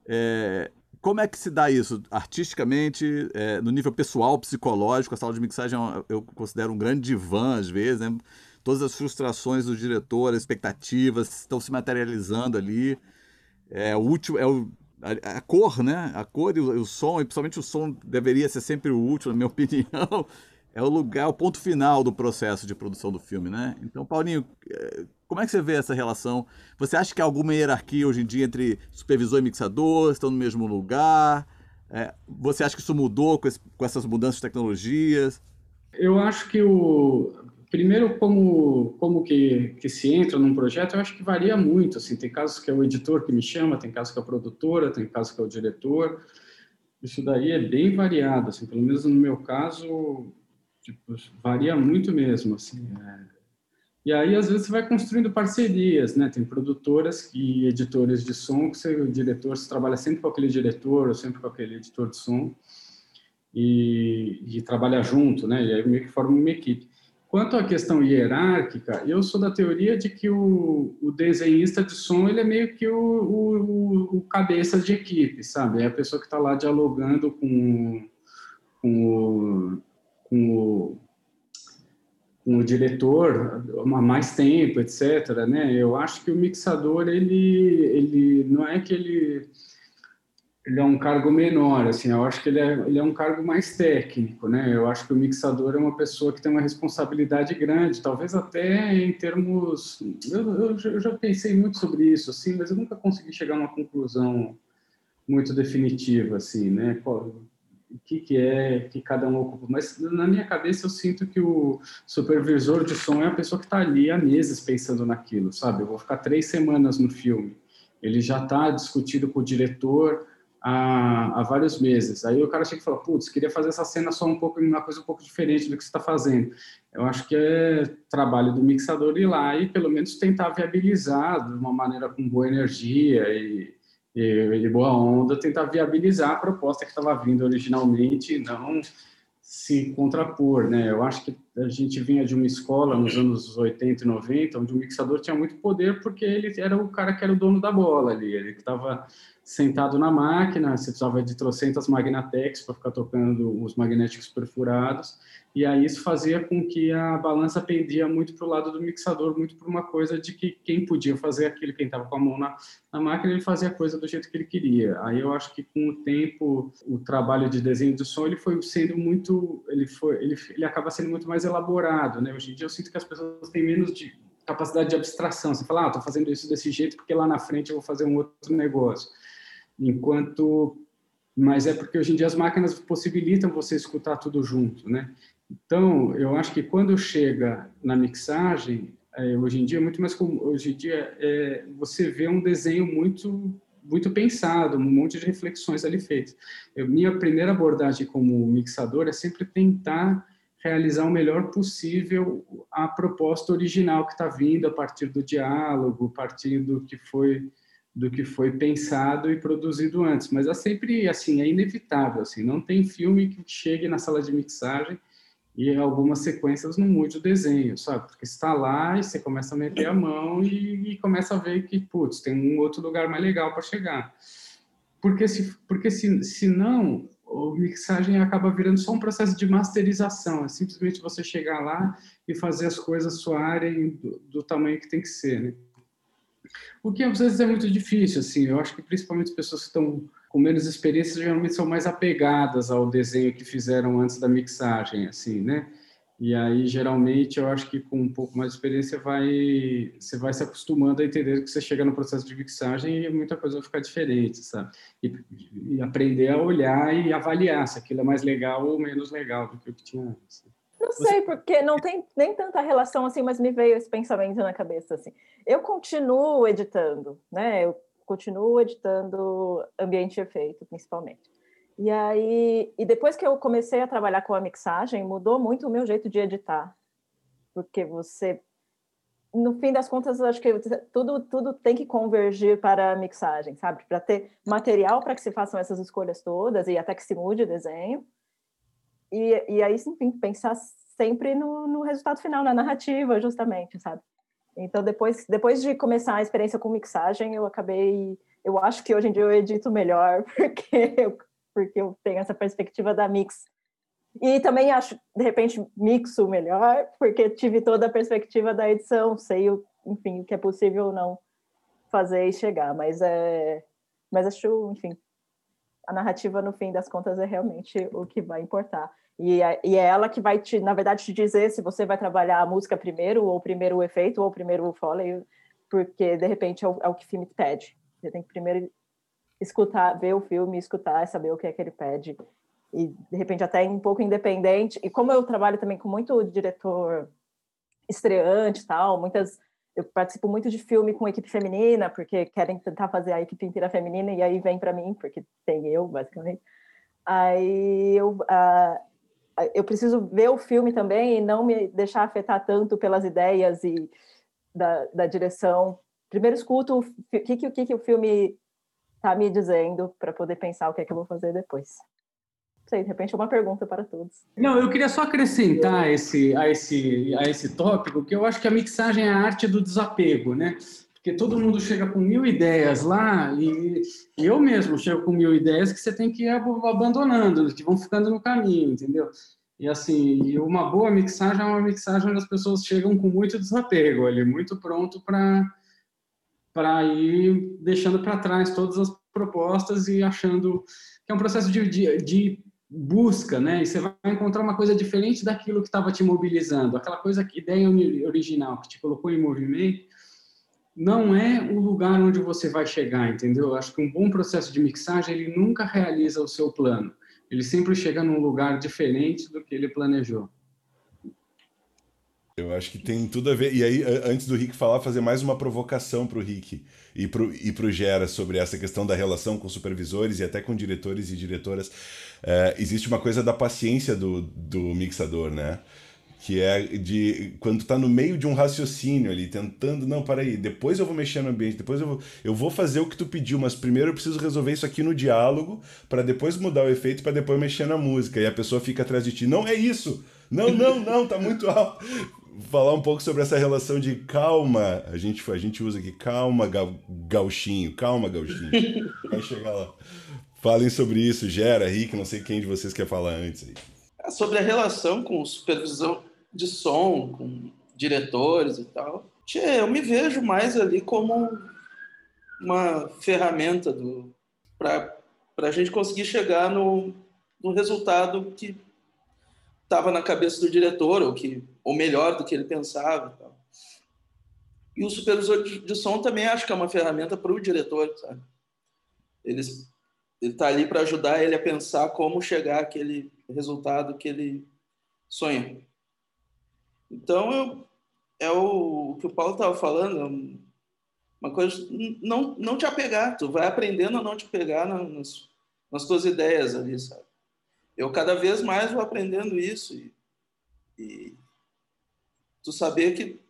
Speaker 5: É, como é que se dá isso artisticamente, é, no nível pessoal, psicológico? A sala de mixagem é eu considero um grande divã, às vezes, né? Todas as frustrações do diretor, as expectativas estão se materializando ali. É o último, é o, a, a, cor, né? A cor e o, o, som, e principalmente o som deveria ser sempre o último, na minha opinião é o lugar, o ponto final do processo de produção do filme, né? Então, Paulinho, eh, como é que você vê essa relação? Você acha que há alguma hierarquia hoje em dia entre supervisor e mixador, estão no mesmo lugar? É, você acha que isso mudou com, esse, com, essas mudanças de tecnologias?
Speaker 1: Eu acho que o primeiro como como que, que se entra num projeto, eu acho que varia muito. Assim, tem casos que é o editor que me chama, tem casos que é a produtora, tem casos que é o diretor. Isso daí é bem variado. Assim, pelo menos no meu caso, Tipo, varia muito mesmo, assim. É. E aí, às vezes, você vai construindo parcerias, né? Tem produtoras e editores de som que você, o diretor, você trabalha sempre com aquele diretor ou sempre com aquele editor de som e, e trabalha junto, né? E aí meio que forma uma equipe. Quanto à questão hierárquica, eu sou da teoria de que o, o desenhista de som ele é meio que o, o, o cabeça de equipe, sabe? É a pessoa que está lá dialogando com, com o, com o, com o diretor há mais tempo, etc. Né? Eu acho que o mixador ele ele não é que ele ele é um cargo menor, assim, eu acho que ele é, ele é um cargo mais técnico, né? Eu acho que o mixador é uma pessoa que tem uma responsabilidade grande, talvez até em termos... Eu, eu, eu já pensei muito sobre isso, assim, mas eu nunca consegui chegar a uma conclusão muito definitiva, assim, né? O que, que é que cada um ocupa. Mas na minha cabeça eu sinto que o supervisor de som é a pessoa que está ali há meses pensando naquilo, sabe? Eu vou ficar três semanas no filme. Ele já está discutindo com o diretor há, há vários meses. Aí o cara chega e fala, putz, queria fazer essa cena só um pouco, uma coisa um pouco diferente do que você está fazendo. Eu acho que é trabalho do mixador ir lá e pelo menos tentar viabilizar de uma maneira com boa energia e e, de boa onda, tentar viabilizar a proposta que estava vindo originalmente e não se contrapor, né? Eu acho que a gente vinha de uma escola nos anos 80 e 90, onde o mixador tinha muito poder porque ele era o cara que era o dono da bola ali, ele estava sentado na máquina, você precisava de trocentas Magnatex para ficar tocando os magnéticos perfurados, e aí isso fazia com que a balança pendia muito para o lado do mixador, muito para uma coisa de que quem podia fazer aquilo, quem estava com a mão na, na, máquina, ele fazia a coisa do jeito que ele queria. Aí eu acho que com o tempo, o trabalho de desenho de som, ele foi sendo muito, ele foi, ele, ele acaba sendo muito mais elaborado, né? Hoje em dia eu sinto que as pessoas têm menos de capacidade de abstração. Você fala, ah, estou fazendo isso desse jeito porque lá na frente eu vou fazer um outro negócio enquanto mas é porque hoje em dia as máquinas possibilitam você escutar tudo junto, né? Então, eu acho que quando chega na mixagem, é, hoje em dia é muito mais comum, hoje em dia é, você vê um desenho muito muito pensado, um monte de reflexões ali feitas. Eu, minha primeira abordagem como mixador é sempre tentar realizar o melhor possível a proposta original que está vindo a partir do diálogo, a partir do que foi do que foi pensado e produzido antes. Mas é sempre assim, é inevitável. Assim, não tem filme que chegue na sala de mixagem e algumas sequências não mude o desenho, sabe? Porque está lá e você começa a meter a mão e, e começa a ver que, putz, tem um outro lugar mais legal para chegar. porque se, porque se, se não, a mixagem acaba virando só um processo de masterização, é simplesmente você chegar lá e fazer as coisas soarem do, do tamanho que tem que ser, né? O que às vezes é muito difícil, assim, eu acho que principalmente as pessoas que estão com menos experiência geralmente são mais apegadas ao desenho que fizeram antes da mixagem, assim, né? E aí, geralmente, eu acho que com um pouco mais de experiência, vai, você vai se acostumando a entender que você chega no processo de mixagem e muita coisa vai ficar diferente, sabe? E, e aprender a olhar e avaliar se aquilo é mais legal ou menos legal do que o que tinha antes.
Speaker 2: Não sei, porque não tem nem tanta relação assim, mas me veio esse pensamento na cabeça assim. Eu continuo editando, né? Eu continuo editando ambiente e efeito, principalmente. E aí, e depois que eu comecei a trabalhar com a mixagem, mudou muito o meu jeito de editar. Porque você no fim das contas, acho que tudo tudo tem que convergir para a mixagem, sabe? Para ter material para que se façam essas escolhas todas e até que se mude o desenho. E, e aí, enfim, pensar sempre no, no resultado final, na narrativa, justamente, sabe? Então, depois, depois de começar a experiência com mixagem, eu acabei. Eu acho que hoje em dia eu edito melhor, porque eu porque eu tenho essa perspectiva da mix. E também acho, de repente, mixo melhor, porque tive toda a perspectiva da edição, sei, o, enfim, o que é possível ou não fazer e chegar, mas é mas acho, enfim, a narrativa no fim das contas é realmente o que vai importar. E é, e é ela que vai te, na verdade, te dizer se você vai trabalhar a música primeiro, ou primeiro o efeito, ou primeiro o foley, porque de repente é o, é o que o filme pede. Você tem que primeiro escutar, ver o filme, escutar, saber o que é que ele pede e de repente até um pouco independente. E como eu trabalho também com muito diretor estreante, tal, muitas eu participo muito de filme com equipe feminina porque querem tentar fazer a equipe inteira feminina e aí vem para mim porque tem eu basicamente. Aí eu uh, eu preciso ver o filme também e não me deixar afetar tanto pelas ideias e da, da direção. Primeiro escuto o que, que, que, que o filme está me dizendo para poder pensar o que é que eu vou fazer depois. Sei, de repente é uma pergunta para todos.
Speaker 1: Não, eu queria só acrescentar esse, a, esse, a esse tópico, que eu acho que a mixagem é a arte do desapego, né? Porque todo mundo chega com mil ideias lá e eu mesmo chego com mil ideias que você tem que ir abandonando, que vão ficando no caminho, entendeu? E assim, uma boa mixagem é uma mixagem onde as pessoas chegam com muito desapego ali, muito pronto para para ir deixando para trás todas as propostas e achando que é um processo de, de, de busca, né? E você vai encontrar uma coisa diferente daquilo que estava te mobilizando, aquela coisa, que ideia original que te colocou em movimento, não é o lugar onde você vai chegar, entendeu? Acho que um bom processo de mixagem ele nunca realiza o seu plano, ele sempre chega num lugar diferente do que ele planejou.
Speaker 6: Eu acho que tem tudo a ver. E aí, antes do Rick falar, fazer mais uma provocação para o Rick e para e pro Gera sobre essa questão da relação com supervisores e até com diretores e diretoras. É, existe uma coisa da paciência do, do mixador, né? Que é de quando tá no meio de um raciocínio ali, tentando, não, para aí, depois eu vou mexer no ambiente, depois eu vou, eu vou fazer o que tu pediu, mas primeiro eu preciso resolver isso aqui no diálogo, para depois mudar o efeito, para depois mexer na música. E a pessoa fica atrás de ti, não é isso! Não, não, não, tá muito alto falar um pouco sobre essa relação de calma. A gente, a gente usa aqui calma, gauchinho, calma, gauchinho. Vai chegar lá. Falem sobre isso, Gera, Rick, não sei quem de vocês quer falar antes aí.
Speaker 3: É sobre a relação com supervisão de som, com diretores e tal. Tchê, eu me vejo mais ali como uma ferramenta para a gente conseguir chegar no, no resultado que estava na cabeça do diretor, ou, que, ou melhor do que ele pensava. E o supervisor de, de som também acho que é uma ferramenta para o diretor, sabe? Ele está ali para ajudar ele a pensar como chegar àquele resultado que ele sonha. Então, eu, é o, o que o Paulo estava falando, é uma coisa, não, não te apegar, tu vai aprendendo a não te pegar nas, nas tuas ideias ali, sabe? eu cada vez mais vou aprendendo isso e, e tu saber que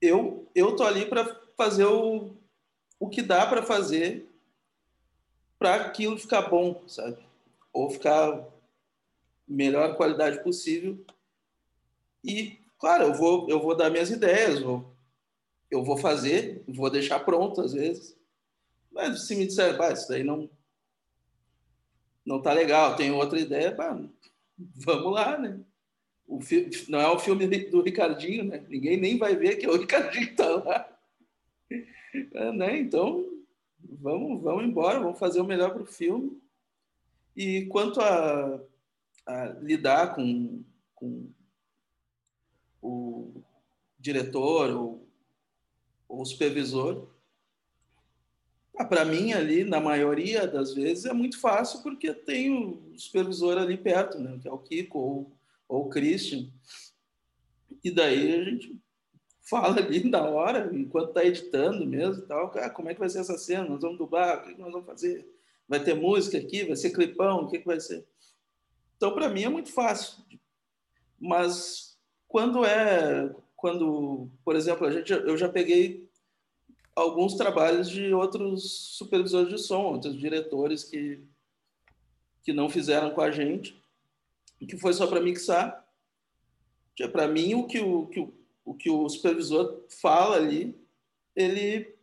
Speaker 3: eu eu tô ali para fazer o, o que dá para fazer para aquilo ficar bom, sabe? Ou ficar melhor qualidade possível. E claro, eu vou eu vou dar minhas ideias, vou, eu vou fazer, vou deixar pronto às vezes. Mas se me disser, bah, isso daí não não tá legal, tem outra ideia, pá, vamos lá, né? O fi... Não é o filme do Ricardinho, né? Ninguém nem vai ver que é o Ricardinho que tá lá. É, né? Então, vamos, vamos embora, vamos fazer o melhor para o filme. E quanto a, a lidar com, com o diretor ou, ou supervisor, ah, para mim ali, na maioria das vezes, é muito fácil porque tem o supervisor ali perto, né? que é o Kiko ou, ou Christian. E daí a gente fala ali na hora, enquanto está editando mesmo, tal, ah, como é que vai ser essa cena? Nós vamos dublar, o que nós vamos fazer? Vai ter música aqui, vai ser clipão, o que, que vai ser? Então, para mim é muito fácil. Mas quando é, quando, por exemplo, a gente, eu já peguei alguns trabalhos de outros supervisores de som, outros diretores que que não fizeram com a gente, que foi só para mixar. Para mim, o que o, que o o que o supervisor fala ali, ele,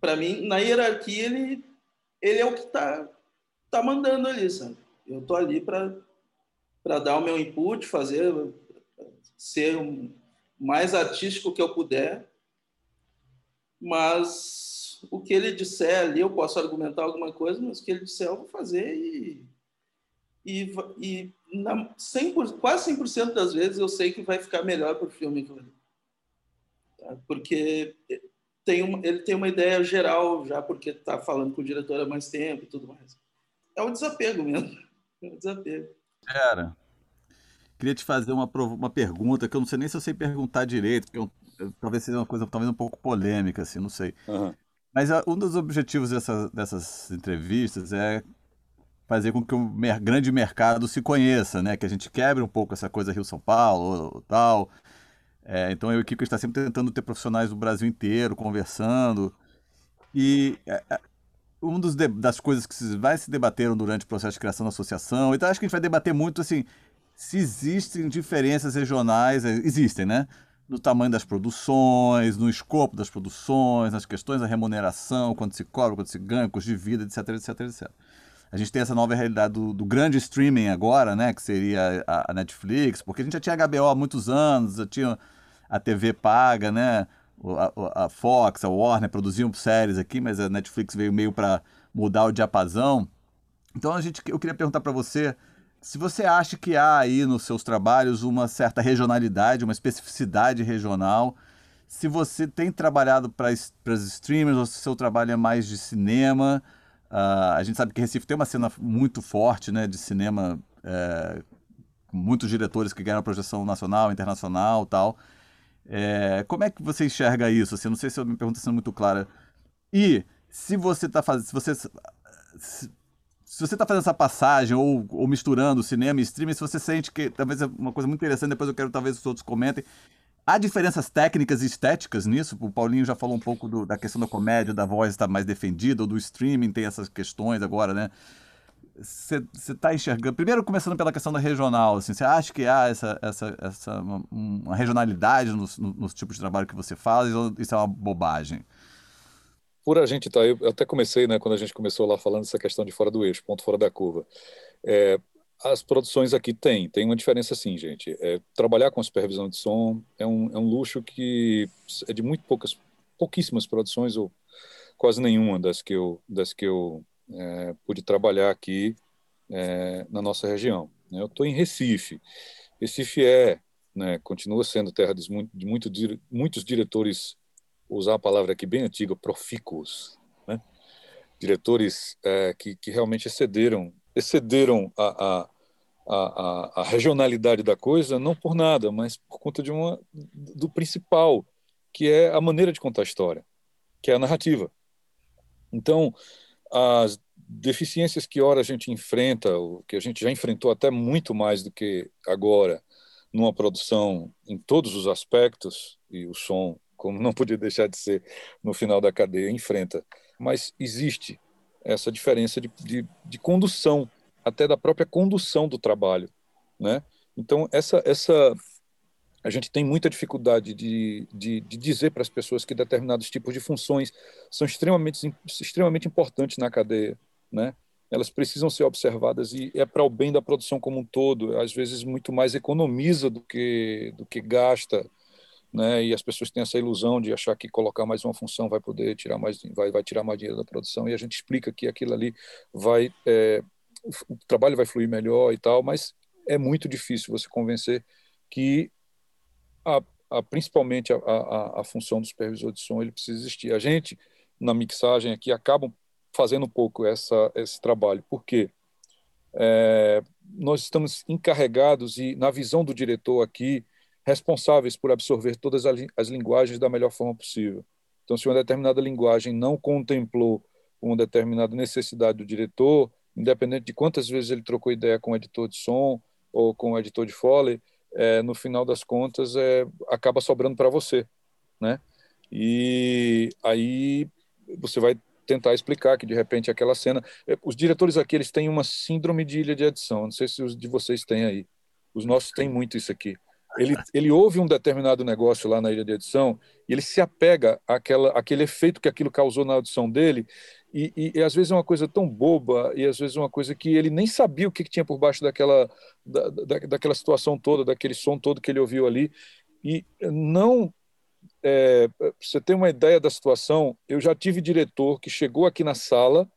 Speaker 3: para mim, na hierarquia, ele, ele é o que está tá mandando ali, sabe? Eu tô ali para para dar o meu input, fazer ser o mais artístico que eu puder, mas o que ele disser ali, eu posso argumentar alguma coisa, mas o que ele disser eu vou fazer e, e, e na 100%, quase 100% das vezes eu sei que vai ficar melhor para o filme. Tá? Porque tem uma, ele tem uma ideia geral já, porque está falando com o diretor há mais tempo e tudo mais. É o um desapego mesmo. É um desapego.
Speaker 5: Era. Queria te fazer uma, uma pergunta que eu não sei nem se eu sei perguntar direito, porque eu, eu, talvez seja uma coisa talvez um pouco polêmica, assim, não sei. Uhum. Mas uh, um dos objetivos dessa, dessas entrevistas é fazer com que o grande mercado se conheça, né? Que a gente quebre um pouco essa coisa Rio-São Paulo tal. É, então a equipe está sempre tentando ter profissionais do Brasil inteiro conversando. E é, é uma das coisas que vai se debateram durante o processo de criação da associação, então acho que a gente vai debater muito assim, se existem diferenças regionais, é, existem, né? No tamanho das produções, no escopo das produções, nas questões da remuneração, quanto se cobra, quanto se ganha, custo de vida, etc, etc, etc. A gente tem essa nova realidade do, do grande streaming agora, né? Que seria a, a, Netflix, porque a gente já tinha HBO há muitos anos, já tinha a TV paga, né? A, a Fox, a Warner produziam séries aqui, mas a Netflix veio meio para mudar o diapasão. Então a gente, eu queria perguntar para você se você acha que há aí nos seus trabalhos uma certa regionalidade, uma especificidade regional, se você tem trabalhado para as streamers ou se o seu trabalho é mais de cinema, Uh, a gente sabe que Recife tem uma cena muito forte né, de cinema, é, muitos diretores que ganham projeção nacional, internacional tal. É, como é que você enxerga isso? Assim, não sei se a minha pergunta está sendo muito clara. E se você está fazendo. Se você, se, se você está fazendo essa passagem ou, ou, misturando cinema e streaming, se você sente que talvez é uma coisa muito interessante, depois eu quero talvez os outros comentem, Há diferenças técnicas e estéticas nisso? O Paulinho já falou um pouco do, da questão da comédia, da voz estar mais defendida, ou do streaming tem essas questões agora, né? Você está enxergando. Primeiro, começando pela questão da regional, assim, você acha que há essa, essa, essa uma, uma regionalidade nos, tipos de trabalho que você faz, ou isso é uma bobagem?
Speaker 4: Por a gente tá, eu até comecei, né, quando a gente começou lá falando dessa questão de fora do eixo, ponto fora da curva. É, as produções aqui têm, tem uma diferença sim, gente. É, trabalhar com supervisão de som é um, é um luxo que é de muito poucas, pouquíssimas produções, ou quase nenhuma das que eu, das que eu é, pude trabalhar aqui é, na nossa região. Né? Eu estou em Recife. Recife é, né, continua sendo terra de, muito, de muito, muitos diretores, usar a palavra aqui bem antiga, profícuos, né? diretores é, que, que realmente excederam excederam a, a, a, a, regionalidade da coisa não por nada, mas por conta de uma do principal, que é a maneira de contar a história, que é a narrativa. Então, as deficiências que ora a gente enfrenta, o que a gente já enfrentou até muito mais do que agora numa produção em todos os aspectos e o som, como não podia deixar de ser no final da cadeia, enfrenta. Mas existe essa diferença de, de, de condução até da própria condução do trabalho, né? Então essa essa a gente tem muita dificuldade de, de, de dizer para as pessoas que determinados tipos de funções são extremamente extremamente importantes na cadeia, né? elas precisam ser observadas e é para o bem da produção como um todo. Às vezes muito mais economiza do que do que gasta, né? E as pessoas têm essa ilusão de achar que colocar mais uma função vai poder tirar mais vai vai tirar mais dinheiro da produção e a gente explica que aquilo ali vai é, o trabalho vai fluir melhor e tal, mas é muito difícil você convencer que a, a, principalmente a, a, a função do supervisor de som ele precisa existir. A gente na mixagem aqui acabam fazendo um pouco essa, esse trabalho. Por quê? É, nós estamos encarregados e, na visão do diretor aqui, responsáveis por absorver todas as linguagens da melhor forma possível. Então, se uma determinada linguagem não contemplou uma determinada necessidade do diretor, independente de quantas vezes ele trocou ideia com o editor de som ou com o editor de Foley, é, no final das contas é, acaba sobrando para você, né? E aí você vai tentar explicar que de repente aquela cena. Eh, os diretores aqui eles têm uma síndrome de ilha de edição. Não sei se os de vocês têm aí. Os nossos têm muito isso aqui. Ele, ele ouve um determinado negócio lá na ilha de edição e ele se apega àquela, àquele efeito que aquilo causou na audição dele e, e, e, às vezes é uma coisa tão boba e às vezes é uma coisa que ele nem sabia o que, que tinha por baixo daquela, da, da, daquela situação toda, daquele som todo que ele ouviu ali e não é, você ter uma ideia da situação, eu já tive diretor que chegou aqui na sala,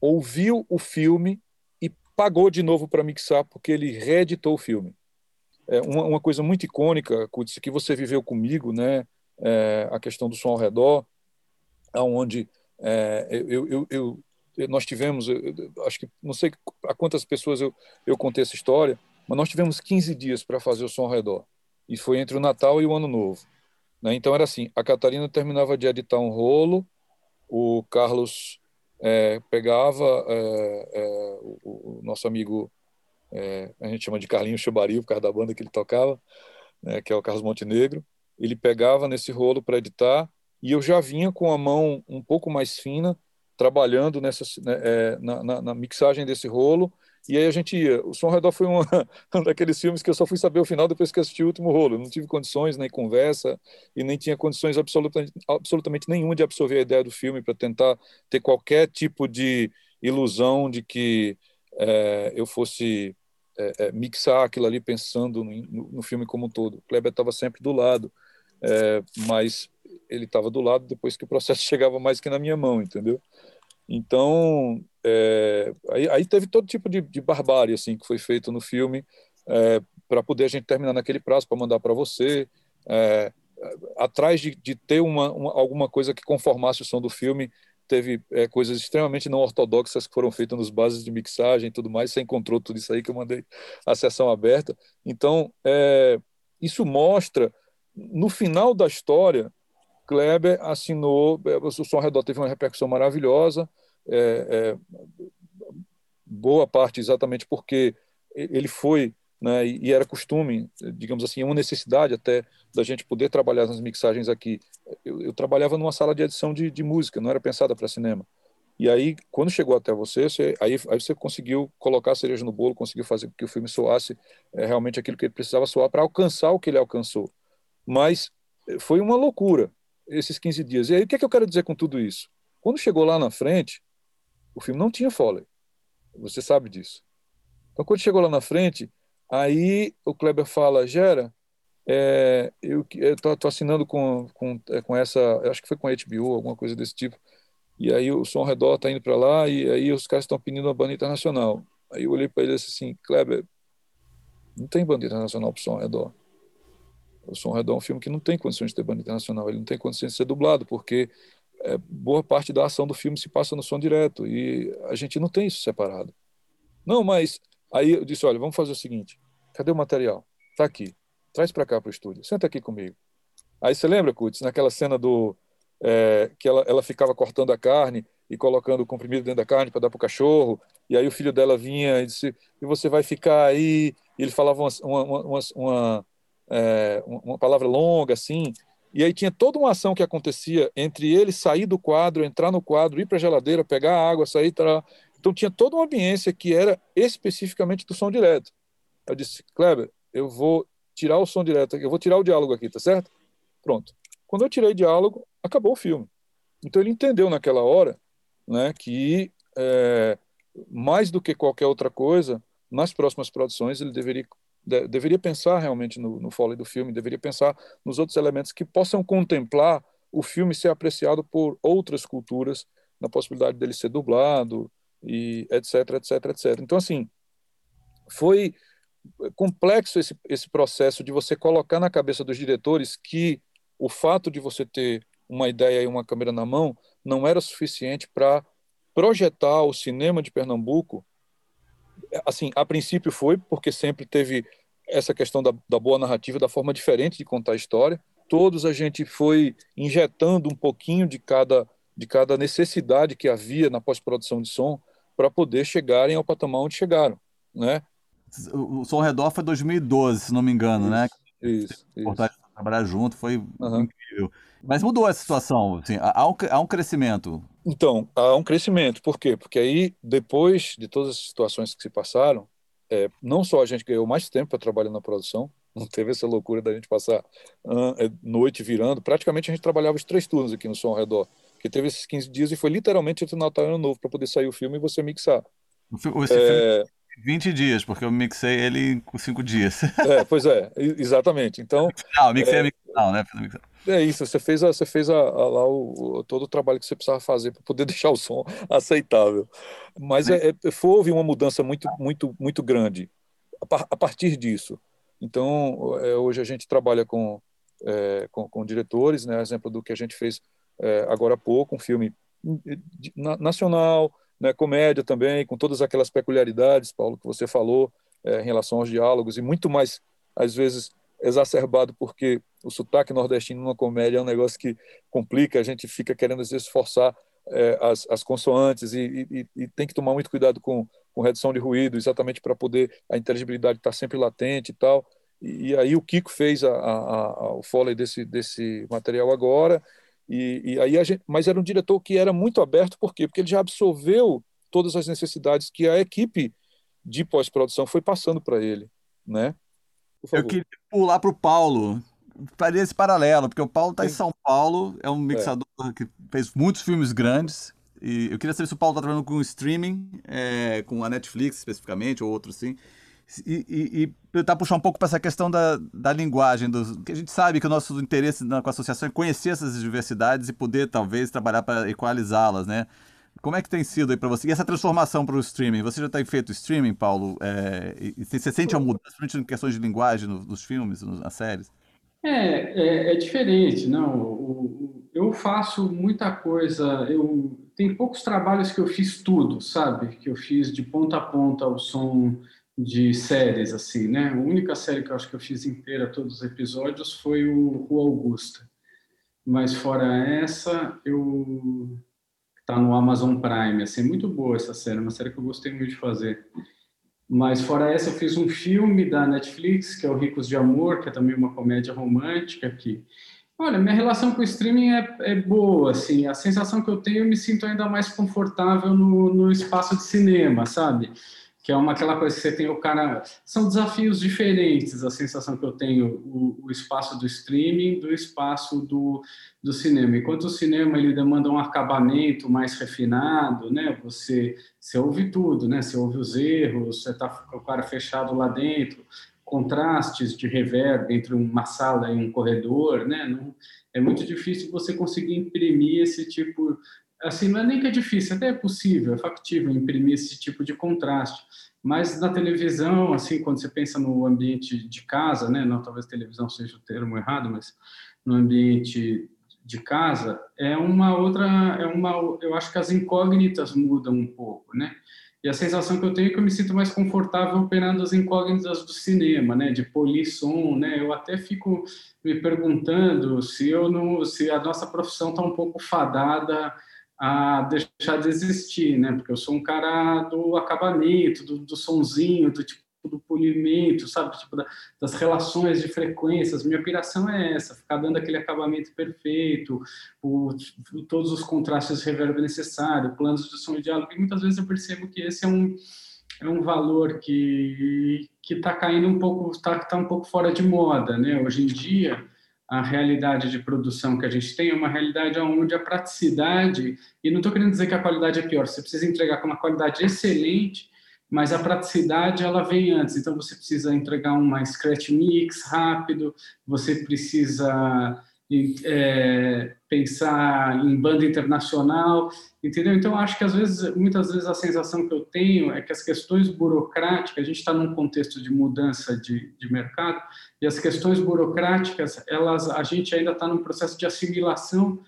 Speaker 4: ouviu o filme e pagou de novo para mixar porque ele reeditou o filme. É uma, uma coisa muito icônica, Kutz, que você viveu comigo, né? É, a questão do som ao redor, aonde é, eu, eu, eu, nós tivemos, acho que não sei a quantas pessoas eu, eu contei essa história, mas nós tivemos 15 dias para fazer o som ao redor. E foi entre o Natal e o Ano Novo. Né? Então era assim: a Catarina terminava de editar um rolo, o Carlos é, pegava é, é, o, o, nosso amigo, é, a gente chama de Carlinhos Chubaril, por causa da banda que ele tocava, né, que é o Carlos Montenegro. Ele pegava nesse rolo para editar e eu já vinha com a mão um pouco mais fina, trabalhando nessa, né, é, na, na, na mixagem desse rolo e aí a gente ia. O Som Redor foi uma, um daqueles filmes que eu só fui saber o final depois que assisti o último rolo. Eu não tive condições, nem conversa, e nem tinha condições absolutamente, absolutamente nenhuma de absorver a ideia do filme para tentar ter qualquer tipo de ilusão de que é, eu fosse é, é, mixar aquilo ali pensando no, no, filme como um todo. O Kleber estava sempre do lado, é, mas ele estava do lado depois que o processo chegava mais que na minha mão, entendeu? Então, é, aí, aí, teve todo tipo de, de, barbárie assim que foi feito no filme é, para poder a gente terminar naquele prazo para mandar para você. É, atrás de, de ter uma, uma, alguma coisa que conformasse o som do filme, teve é, coisas extremamente não ortodoxas que foram feitas nos bases de mixagem e tudo mais. Você encontrou tudo isso aí que eu mandei a sessão aberta. Então, é, isso mostra, no final da história, Kleber assinou, é, o Som Redor teve uma repercussão maravilhosa, é, é, boa parte exatamente porque ele foi, né, e era costume, digamos assim, uma necessidade até da gente poder trabalhar nas mixagens aqui. Eu, eu trabalhava numa sala de edição de, de música, não era pensada para cinema. E aí, quando chegou até você, você aí, aí, você conseguiu colocar a cereja no bolo, conseguiu fazer com que o filme soasse é, realmente aquilo que ele precisava soar para alcançar o que ele alcançou. Mas foi uma loucura esses 15 dias. E aí, o que, é que eu quero dizer com tudo isso? Quando chegou lá na frente, o filme não tinha Foley. Você sabe disso. Então, quando chegou lá na frente, aí o Kleber fala, Gera, é, eu estou assinando com, com, é, com essa, acho que foi com a HBO, alguma coisa desse tipo, e aí o Som Redor está indo para lá, e aí os caras estão pedindo uma banda internacional. Aí eu olhei para ele e disse assim, Kleber, não tem banda internacional para o Som Redor. O Som Redor é um filme que não tem condições de ter banda internacional, ele não tem condições de ser dublado, porque é, boa parte da ação do filme se passa no som direto e a gente não tem isso separado. Não, mas aí eu disse, olha, vamos fazer o seguinte, cadê o material? Tá aqui, traz para cá para o estúdio, senta aqui comigo. Aí você lembra, Kutz, naquela cena do é, que ela, ela ficava cortando a carne e colocando o comprimido dentro da carne para dar para o cachorro, e aí o filho dela vinha e disse, e você vai ficar aí, e ele falava uma, uma, uma, uma, é, uma palavra longa assim, e aí tinha toda uma ação que acontecia entre ele sair do quadro, entrar no quadro, ir para a geladeira, pegar água, sair. Tra... Então tinha toda uma ambiência que era especificamente do som direto. Eu disse, Kleber, eu vou tirar o som direto, eu vou tirar o diálogo aqui, tá certo? Pronto. Quando eu tirei o diálogo, acabou o filme. Então ele entendeu naquela hora, né, que é, mais do que qualquer outra coisa, nas próximas produções ele deveria de, deveria pensar realmente no, no foley do filme, deveria pensar nos outros elementos que possam contemplar o filme ser apreciado por outras culturas, na possibilidade dele ser dublado e etc, etc, etc. Então assim, foi complexo esse, esse processo de você colocar na cabeça dos diretores que o fato de você ter uma ideia e uma câmera na mão não era suficiente para projetar o cinema de Pernambuco. Assim, a princípio foi, porque sempre teve essa questão da, da boa narrativa, da forma diferente de contar a história. Todos a gente foi injetando um pouquinho de cada, de cada necessidade que havia na pós-produção de som para poder chegarem ao patamar onde chegaram, né?
Speaker 5: O Som Redor foi 2012, se não me engano,
Speaker 4: isso,
Speaker 5: né?
Speaker 4: Isso, isso.
Speaker 5: Trabalhar junto foi uhum. incrível. Mas mudou a situação, assim, há, um, há um crescimento.
Speaker 4: Então, há um crescimento. Por quê? Porque aí, depois de todas as situações que se passaram, é, não só a gente ganhou mais tempo para trabalhar na produção, não teve essa loucura da gente passar uh, noite virando. Praticamente a gente trabalhava os três turnos aqui no Som ao Redor, porque teve esses 15 dias e foi literalmente entre o Natal e o Ano Novo para poder sair o filme e você mixar.
Speaker 5: Esse é... filme 20 dias, porque eu mixei ele com 5 dias.
Speaker 4: É, pois é, exatamente. Então.
Speaker 5: Não, mixei é, não, né?
Speaker 4: É isso, você fez, a, você fez a, a, lá o, todo o trabalho que você precisava fazer para poder deixar o som aceitável. Mas é, é, houve uma mudança muito, muito, muito grande a, a partir disso. Então, é, hoje a gente trabalha com, é, com, com, diretores, né? exemplo do que a gente fez é, agora há pouco, um filme nacional, né? comédia também, com todas aquelas peculiaridades, Paulo, que você falou é, em relação aos diálogos, e muito mais, às vezes, exacerbado porque o sotaque nordestino numa comédia é um negócio que complica, a gente fica querendo às vezes forçar é, as, as consoantes e, e, e, tem que tomar muito cuidado com, com redução de ruído, exatamente para poder a inteligibilidade estar tá sempre latente e tal. E, e aí o Kiko fez a, a, a, o foley desse, desse material agora, e, e aí a gente, mas era um diretor que era muito aberto, por quê? Porque ele já absorveu todas as necessidades que a equipe de pós-produção foi passando para ele, né?
Speaker 5: Eu queria pular para o Paulo, faria esse paralelo, porque o Paulo está em São Paulo, é um mixador é. que fez muitos filmes grandes. E eu queria saber se o Paulo está trabalhando com streaming, é, com a Netflix especificamente, ou outro sim. E, e, tentar puxar um pouco para essa questão da, da linguagem, dos, que a gente sabe que o nosso interesse na, com a associação é conhecer essas diversidades e poder, talvez, trabalhar para equalizá-las, né? Como é que tem sido aí para você? E essa transformação para o streaming? Você já tem feito streaming, Paulo? É, e você sente uma mudança, principalmente em questões de linguagem nos, nos filmes, nas séries?
Speaker 1: É, é, é diferente, não. Eu faço muita coisa. Eu tem poucos trabalhos que eu fiz tudo, sabe? Que eu fiz de ponta a ponta o som de séries, assim, né? A única série que eu acho que eu fiz inteira, todos os episódios, foi o, o Augusta. Mas fora essa, eu tá no Amazon Prime, assim, muito boa essa série, uma série que eu gostei muito de fazer. Mas fora essa, eu fiz um filme da Netflix, que é o Ricos de Amor, que é também uma comédia romântica que Olha, minha relação com o streaming é, é, boa, assim, a sensação que eu tenho, eu me sinto ainda mais confortável no, no espaço de cinema, sabe? Que é uma aquela coisa que você tem o cara, são desafios diferentes, a sensação que eu tenho, o, o espaço do streaming do espaço do, do cinema. Enquanto o cinema ele demanda um acabamento mais refinado, né? Você, você ouve tudo, né? Você ouve os erros, você tá com o cara fechado lá dentro, contrastes de reverb entre uma sala e um corredor, né? Não, é muito difícil você conseguir imprimir esse tipo, assim, não é nem que é difícil, até é possível, é factível imprimir esse tipo de contraste. Mas na televisão, assim, quando você pensa no ambiente de casa, né? Não, talvez televisão seja o termo errado, mas no ambiente de casa é uma outra, é uma, eu acho que as incógnitas mudam um pouco, né? E a sensação que eu tenho é que eu me sinto mais confortável operando as incógnitas do cinema, né, de polir som, né? Eu até fico me perguntando se eu não, se a nossa profissão está um pouco fadada a deixar de existir, né? Porque eu sou um cara do acabamento, do, do sonzinho, do tipo do polimento, sabe? Tipo, da, das relações de frequências. Minha piração é essa, ficar dando aquele acabamento perfeito, o, todos os contrastes de reverb necessário, planos de som e diálogo. E muitas vezes eu percebo que esse é um, é um valor que que está caindo um pouco, está tá um pouco fora de moda, né? Hoje em dia, a realidade de produção que a gente tem é uma realidade onde a praticidade, e não estou querendo dizer que a qualidade é pior, você precisa entregar com uma qualidade excelente, mas a praticidade ela vem antes, então você precisa entregar uma scratch mix rápido, você precisa é, pensar em banda internacional, entendeu? Então acho que às vezes, muitas vezes a sensação que eu tenho é que as questões burocráticas, a gente está num contexto de mudança de, de mercado e as questões burocráticas, elas, a gente ainda está num processo de assimilação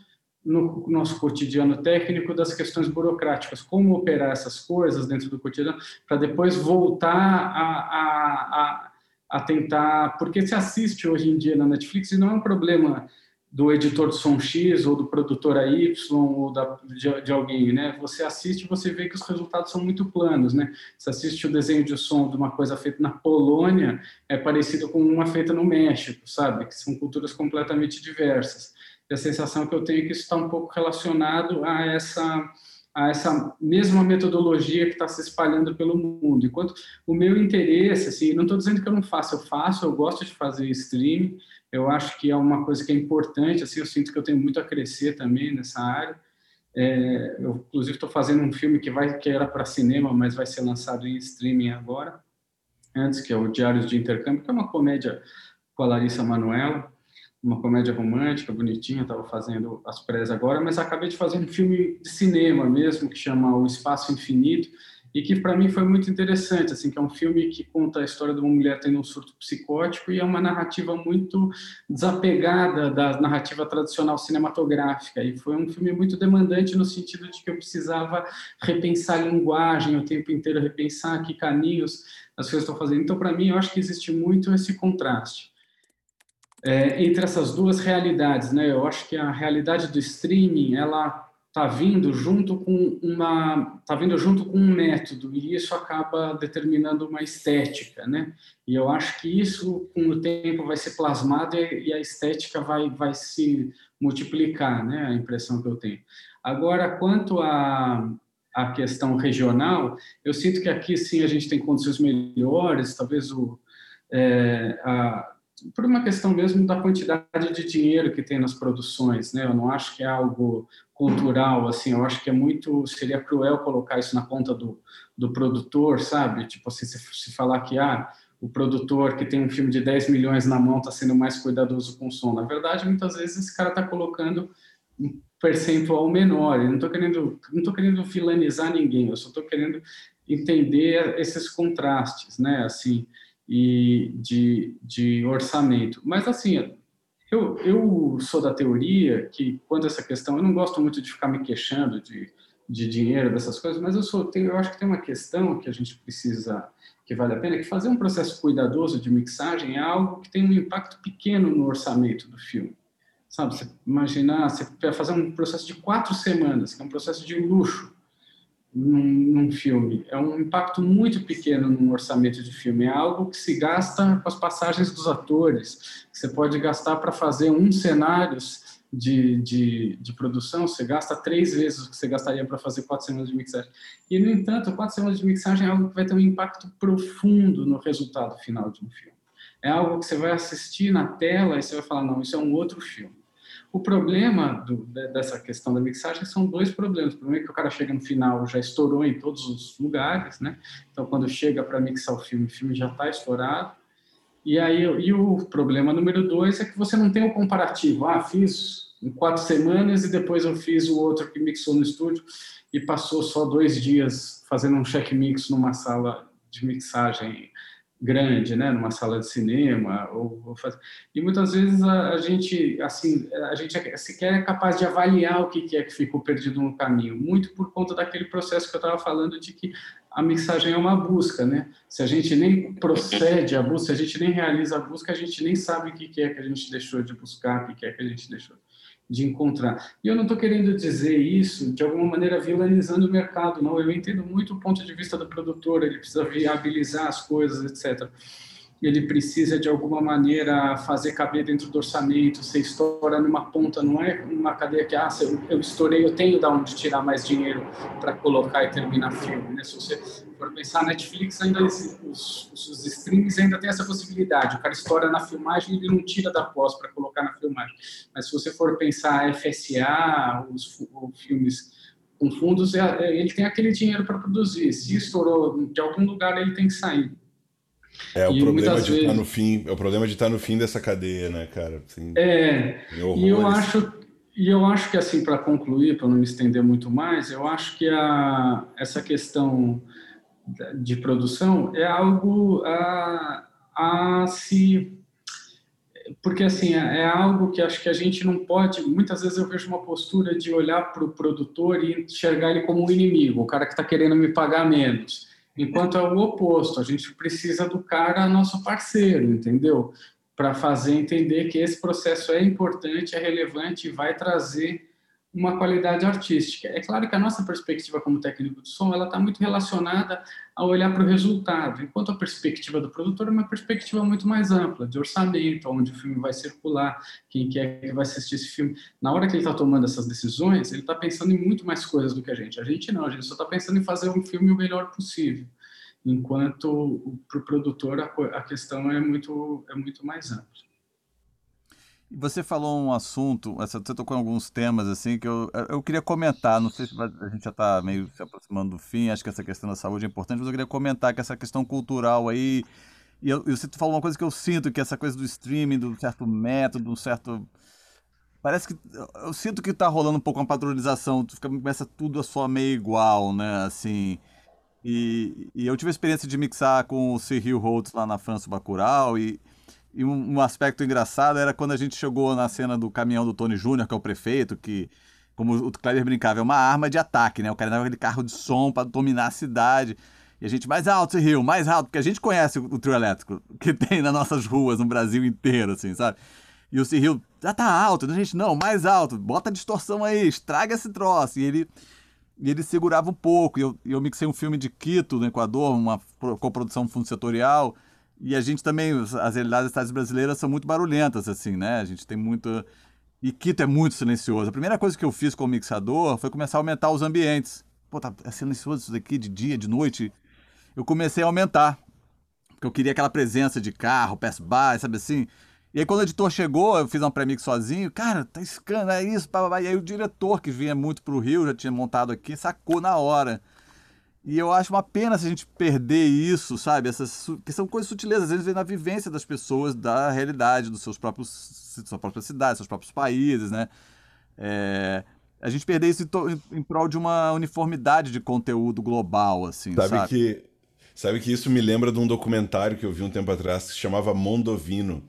Speaker 1: no nosso cotidiano técnico das questões burocráticas, como operar essas coisas dentro do cotidiano, para depois voltar a, a, a, a, tentar. Porque se assiste hoje em dia na Netflix, e não é um problema do editor de som X ou do produtor Y ou da, de, de, alguém, né? Você assiste e você vê que os resultados são muito planos, né? Você assiste o desenho de som de uma coisa feita na Polônia é parecido com uma feita no México, sabe? Que são culturas completamente diversas. E a sensação que eu tenho é que isso está um pouco relacionado a essa a essa mesma metodologia que está se espalhando pelo mundo. Enquanto o meu interesse, assim, não estou dizendo que eu não faço, eu faço, eu gosto de fazer streaming, eu acho que é uma coisa que é importante, assim, eu sinto que eu tenho muito a crescer também nessa área. É, eu, inclusive, estou fazendo um filme que vai que era para cinema, mas vai ser lançado em streaming agora, antes, que é o Diários de Intercâmbio, que é uma comédia com a Larissa Manoela, uma comédia romântica, bonitinha, estava fazendo as prés agora, mas acabei de fazer um filme de cinema mesmo, que chama O Espaço Infinito, e que para mim foi muito interessante, assim, que é um filme que conta a história de uma mulher tendo um surto psicótico e é uma narrativa muito desapegada da narrativa tradicional cinematográfica, e foi um filme muito demandante no sentido de que eu precisava repensar a linguagem o tempo inteiro, repensar que caminhos as coisas estão fazendo. Então, para mim, eu acho que existe muito esse contraste é, entre essas duas realidades, né? Eu acho que a realidade do streaming ela está vindo junto com uma está vindo junto com um método e isso acaba determinando uma estética, né? E eu acho que isso com o tempo vai ser plasmado e a estética vai vai se multiplicar, né? A impressão que eu tenho. Agora, quanto a a questão regional, eu sinto que aqui sim a gente tem condições melhores, talvez o é, a, por uma questão mesmo da quantidade de dinheiro que tem nas produções, né? Eu não acho que é algo cultural, assim, eu acho que é muito, seria cruel colocar isso na conta do, do produtor, sabe? Tipo assim, se, se falar que, ah, o produtor que tem um filme de 10 milhões na mão está sendo mais cuidadoso com o som. Na verdade, muitas vezes esse cara está colocando um percentual menor. Eu não estou querendo, não estou querendo vilanizar ninguém. Eu só estou querendo entender esses contrastes, né? Assim, e de, de orçamento. Mas, assim, eu, eu sou da teoria que, quando essa questão, eu não gosto muito de ficar me queixando de, de dinheiro, dessas coisas, mas eu, sou, eu acho que tem uma questão que a gente precisa, que vale a pena, que fazer um processo cuidadoso de mixagem é algo que tem um impacto pequeno no orçamento do filme. Sabe, você imaginar, você fazer um processo de quatro semanas, que é um processo de luxo, num, num, filme. É um impacto muito pequeno num orçamento de filme. É algo que se gasta com as passagens dos atores. Você pode gastar para fazer um cenário de, de, de, produção, você gasta três vezes o que você gastaria para fazer quatro semanas de mixagem. E, no entanto, quatro semanas de mixagem é algo que vai ter um impacto profundo no resultado final de um filme. É algo que você vai assistir na tela e você vai falar, não, isso é um outro filme. O problema do, dessa questão da mixagem são dois problemas. O problema é que o cara chega no final, já estourou em todos os lugares, né? Então, quando chega para mixar o filme, o filme já está estourado. E aí, e o problema número dois é que você não tem o um comparativo. Ah, fiz em quatro semanas e depois eu fiz o outro que mixou no estúdio e passou só dois dias fazendo um check mix numa sala de mixagem grande, né, numa sala de cinema ou, ou faz... e muitas vezes a, a, gente assim a gente é, sequer é capaz de avaliar o que é que ficou perdido no caminho, muito por conta daquele processo que eu estava falando de que a mixagem é uma busca, né? Se a gente nem procede à busca, se a gente nem realiza a busca, a gente nem sabe o que é que a gente deixou de buscar, o que é que a gente deixou de encontrar. E eu não estou querendo dizer isso de alguma maneira vilanizando o mercado, não. Eu entendo muito o ponto de vista do produtor, ele precisa viabilizar as coisas, etc. ele precisa de alguma maneira fazer caber dentro do orçamento, você estoura numa ponta, não é uma cadeia que, ah, eu, eu estourei, eu tenho de onde tirar mais dinheiro para colocar e terminar filme, né? Se você for pensar, Netflix ainda, os, os, os streams ainda tem essa possibilidade, o cara estoura na filmagem e ele não tira da pós para colocar na filmagem, mas se você for pensar FSA, os, os filmes com fundos, é, é, ele tem aquele dinheiro para produzir, se estourou de algum lugar ele tem que sair.
Speaker 6: É o problema de vezes... estar no fim, é o problema de estar no fim dessa cadeia, né, cara?
Speaker 1: Assim, é. E eu acho e eu acho que assim para concluir, para não me estender muito mais, eu acho que a essa questão de produção é algo a, a se porque assim é, é algo que acho que a gente não pode muitas vezes eu vejo uma postura de olhar para o produtor e enxergar ele como um inimigo o cara que está querendo me pagar menos Enquanto é o oposto, a gente precisa do cara nosso parceiro, entendeu? Para fazer entender que esse processo é importante, é relevante e vai trazer uma qualidade artística. É claro que a nossa perspectiva como técnico de som, ela está muito relacionada a olhar para o resultado, enquanto a perspectiva do produtor é uma perspectiva muito mais ampla, de orçamento, onde o filme vai circular, quem que é que vai assistir esse filme. Na hora que ele está tomando essas decisões, ele está pensando em muito mais coisas do que a gente. A gente não, a gente só está pensando em fazer um filme o melhor possível. Enquanto para o produtor a, a questão é muito, é muito mais ampla.
Speaker 5: Você falou um assunto, você tocou em alguns temas assim que eu, eu queria comentar. Não sei se a gente já está meio se aproximando do fim. Acho que essa questão da saúde é importante, mas eu queria comentar que essa questão cultural aí. E eu, você falou uma coisa que eu sinto que essa coisa do streaming, do certo método, um certo parece que eu sinto que está rolando um pouco uma padronização. Fica, começa tudo a soar meio igual, né? Assim. E, e eu tive a experiência de mixar com o Cyril Holtz lá na França, o Bacurau, e e um, aspecto engraçado era quando a gente chegou na cena do caminhão do Tony Júnior, que é o prefeito, que, como o Kleber brincava, é uma arma de ataque, né? O cara dava aquele carro de som para dominar a cidade. E a gente, mais alto, Rio, mais alto, porque a gente conhece o, trio elétrico que tem nas nossas ruas, no Brasil inteiro, assim, sabe? E o Cyril, já tá alto, a gente, não, mais alto, bota a distorção aí, estraga esse troço. E ele, e ele segurava um pouco. E eu, eu mixei um filme de Quito, no Equador, uma coprodução funcionatorial setorial e a gente também, as realidades das cidades brasileiras são muito barulhentas, assim, né? A gente tem muito. E Quito é muito silencioso. A primeira coisa que eu fiz com o mixador foi começar a aumentar os ambientes. Pô, tá é silencioso isso daqui de dia, de noite. Eu comecei a aumentar. Porque eu queria aquela presença de carro, pass-by, sabe assim? E aí quando o editor chegou, eu fiz um pré-mix sozinho, cara, tá escando, é isso, pá, pá, E aí o diretor que vinha muito pro Rio, já tinha montado aqui, sacou na hora. E eu acho uma pena se a gente perder isso, sabe? Essas, que são coisas sutilezas, às vezes vem na vivência das pessoas, da realidade, dos seus próprios, sua própria cidade, seus próprios países, né? É, a gente perder isso em, em, prol de uma uniformidade de conteúdo global, assim, sabe?
Speaker 6: Sabe que, sabe que isso me lembra de um documentário que eu vi um tempo atrás que se chamava Mondovino,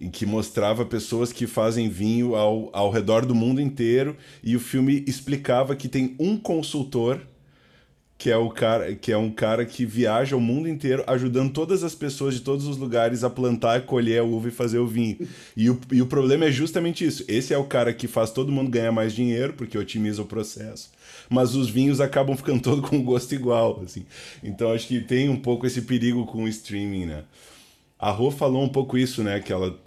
Speaker 6: em que mostrava pessoas que fazem vinho ao, ao redor do mundo inteiro e o filme explicava que tem um consultor que é o cara que é um cara que viaja o mundo inteiro ajudando todas as pessoas de todos os lugares a plantar, colher a uva e fazer o vinho. E o, e o problema é justamente isso. Esse é o cara que faz todo mundo ganhar mais dinheiro porque otimiza o processo. Mas os vinhos acabam ficando todos com gosto igual, assim. Então acho que tem um pouco esse perigo com o streaming, né? A Rô falou um pouco isso, né? Que ela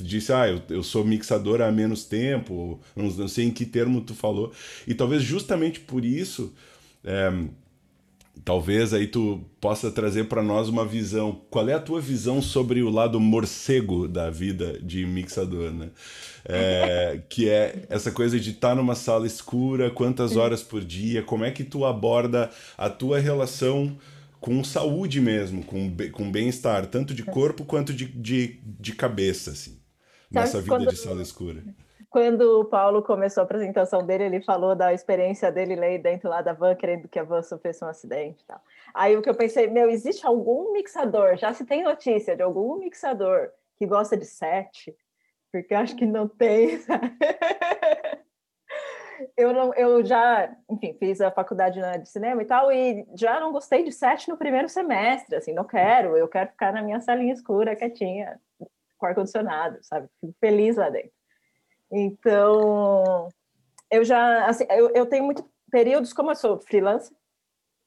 Speaker 6: disse, ah, eu, eu sou mixadora há menos tempo, não, não sei em que termo tu falou. E talvez justamente por isso é, talvez aí tu possa trazer para nós uma visão. Qual é a tua visão sobre o lado morcego da vida de mixador, né? É, que é essa coisa de estar tá numa sala escura, quantas horas por dia, como é que tu aborda a tua relação com saúde mesmo, com, com bem-estar, tanto de corpo quanto de, de, de cabeça, assim, nessa vida de sala escura
Speaker 2: quando o Paulo começou a apresentação dele, ele falou da experiência dele lá dentro lá da van, querendo que a van sofresse um acidente e tal. Aí o que eu pensei, meu, existe algum mixador, já se tem notícia de algum mixador que gosta de sete? Porque acho que não tem? Eu, não, eu já, enfim, fiz a faculdade de cinema e tal, e já não gostei de sete no primeiro semestre, assim, não quero, eu quero ficar na minha salinha escura, quietinha, com ar-condicionado, sabe? Fico feliz lá dentro. Então, eu já, assim, eu, eu tenho muitos períodos, como eu sou freelancer,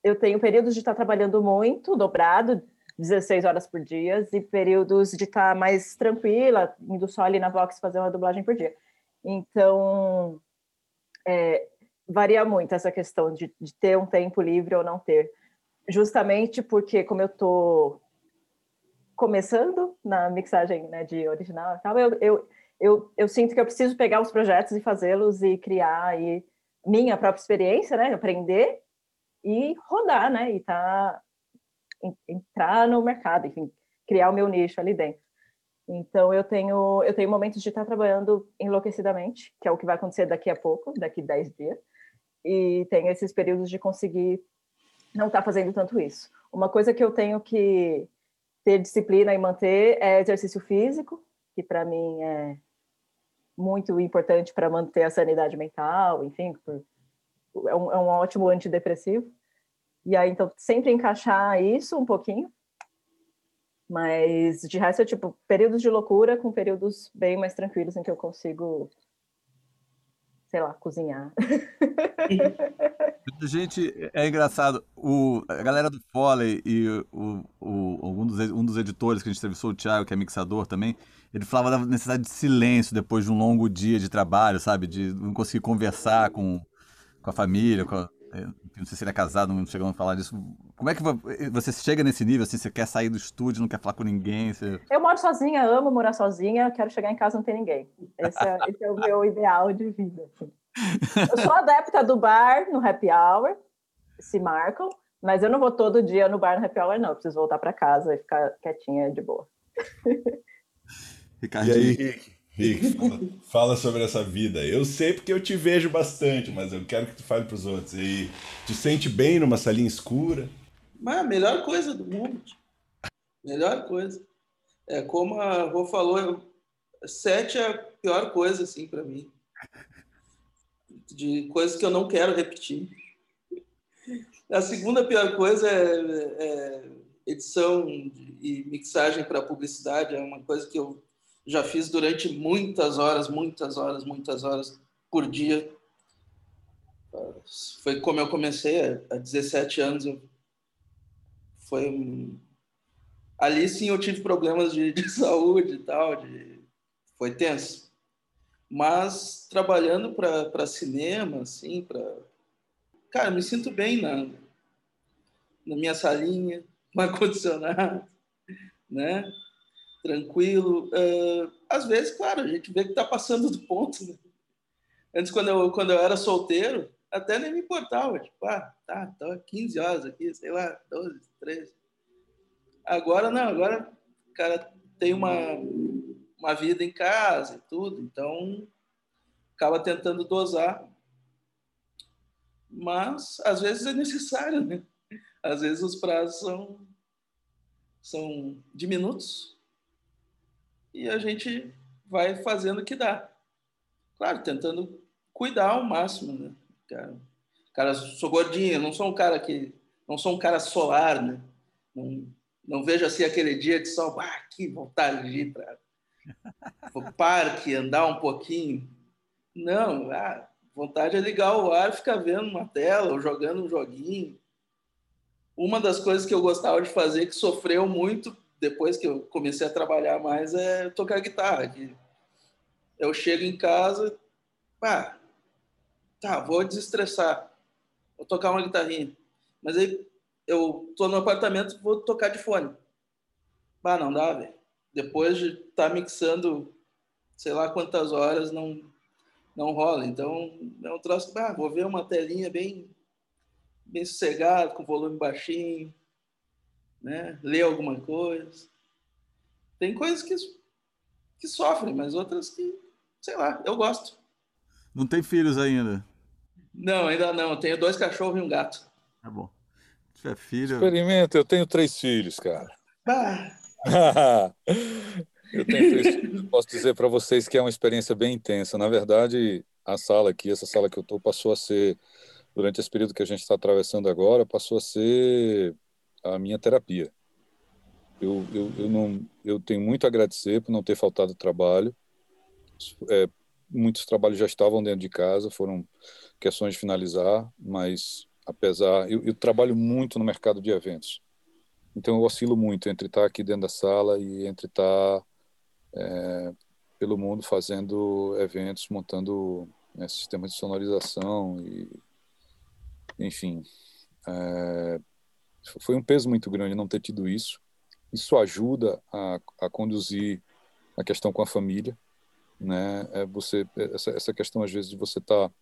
Speaker 2: eu tenho períodos de estar trabalhando muito, dobrado, 16 horas por dia e períodos de estar mais tranquila, indo só ali na Vox fazer uma dublagem por dia. Então, é, varia muito essa questão de, de, ter um tempo livre ou não ter. Justamente porque, como eu estou começando na mixagem né, de original e tal, eu, eu, eu, eu sinto que eu preciso pegar os projetos e fazê-los e criar e minha própria experiência, né, aprender e rodar, né, e tá entrar no mercado, enfim, criar o meu nicho ali dentro. Então eu tenho eu tenho momentos de estar trabalhando enlouquecidamente, que é o que vai acontecer daqui a pouco, daqui 10 dias, e tenho esses períodos de conseguir não estar fazendo tanto isso. Uma coisa que eu tenho que ter disciplina e manter é exercício físico, que para mim é muito importante para manter a sanidade mental, enfim, é um, é um ótimo antidepressivo. E aí, então, sempre encaixar isso um pouquinho. Mas, de resto, é tipo, períodos de loucura com períodos bem mais tranquilos em que eu consigo, sei lá, cozinhar.
Speaker 5: Gente, é engraçado. O, a galera do Foley e o, o, um, dos, um dos editores que a gente entrevistou, o Thiago, que é mixador também, ele falava da necessidade de silêncio depois de um longo dia de trabalho, sabe? De não conseguir conversar com, com a família, com a, não sei se ele é casado, não chegamos a falar disso. Como é que você chega nesse nível, assim, você quer sair do estúdio, não quer falar com ninguém? Você...
Speaker 2: Eu moro sozinha, amo morar sozinha, quero chegar em casa e não ter ninguém. Esse é, esse é o meu ideal de vida. Assim. Eu sou adepta do bar no happy hour, se marcam, mas eu não vou todo dia no bar no happy hour, não. Eu preciso voltar para casa e ficar quietinha de boa.
Speaker 6: Ricardinho. E aí, Rick? Rick, fala, fala, sobre essa vida. Eu sei porque eu te vejo bastante, mas eu quero que tu fale para os outros. E te sente bem numa salinha escura?
Speaker 3: Mas a melhor coisa do mundo. Melhor coisa. É como a Rô falou, sete é a pior coisa assim para mim. De coisas que eu não quero repetir. A segunda pior coisa é, é edição e mixagem para publicidade. É uma coisa que eu já fiz durante muitas horas, muitas horas, muitas horas por dia. Foi como eu comecei há 17 anos. Foi ali sim eu tive problemas de, de saúde e tal, de... foi tenso. Mas trabalhando para cinema, assim, para cara, me sinto bem na na minha salinha, com ar condicionado, né? Tranquilo. Uh, às vezes, claro, a gente vê que está passando do ponto. Né? Antes, quando eu, quando eu era solteiro, até nem me importava. Tipo, ah, tá, tá 15 horas aqui, sei lá, 12, 13. Agora não, agora o cara tem uma, uma vida em casa e tudo, então acaba tentando dosar. Mas às vezes é necessário, né? Às vezes os prazos são, são diminutos e a gente vai fazendo o que dá. Claro, tentando cuidar ao máximo, né? Cara, cara sou gordinho, não sou um cara que não sou um cara solar, né? Não, não vejo assim aquele dia de sol, ah, que vontade de ir para o parque, andar um pouquinho. Não, ah, vontade é ligar o ar, ficar vendo uma tela ou jogando um joguinho. Uma das coisas que eu gostava de fazer que sofreu muito depois que eu comecei a trabalhar mais, é tocar guitarra. Que eu chego em casa, pá, tá, vou desestressar, vou tocar uma guitarrinha. Mas aí eu tô no apartamento, vou tocar de fone. Bah, não dá, velho. Depois de estar tá mixando, sei lá quantas horas, não, não rola. Então, é um troço, ah, vou ver uma telinha bem, bem sossegado, com volume baixinho né? ler alguma coisa. Tem coisas que, que sofrem, mas outras que, sei lá, eu gosto.
Speaker 5: Não tem filhos ainda?
Speaker 3: Não, ainda não. tenho dois cachorros e um gato.
Speaker 5: Tá bom. Se tiver filho.
Speaker 4: Experimenta, eu tenho três filhos, cara. eu tenho três filhos. Posso dizer para vocês que é uma experiência bem intensa. Na verdade, a sala aqui, essa sala que eu estou, passou a ser, durante esse período que a gente está atravessando agora, passou a ser a minha terapia. Eu, eu, eu, não, eu tenho muito a agradecer por não ter faltado trabalho. É, muitos trabalhos já estavam dentro de casa, foram questões de finalizar, mas apesar. Eu, eu trabalho muito no mercado de eventos. Então eu oscilo muito entre estar aqui dentro da sala e entre estar é, pelo mundo fazendo eventos, montando né, sistemas de sonorização e, enfim, é, foi um peso muito grande não ter tido isso. Isso ajuda a, a conduzir a questão com a família, né? É você essa, essa questão às vezes de você estar tá,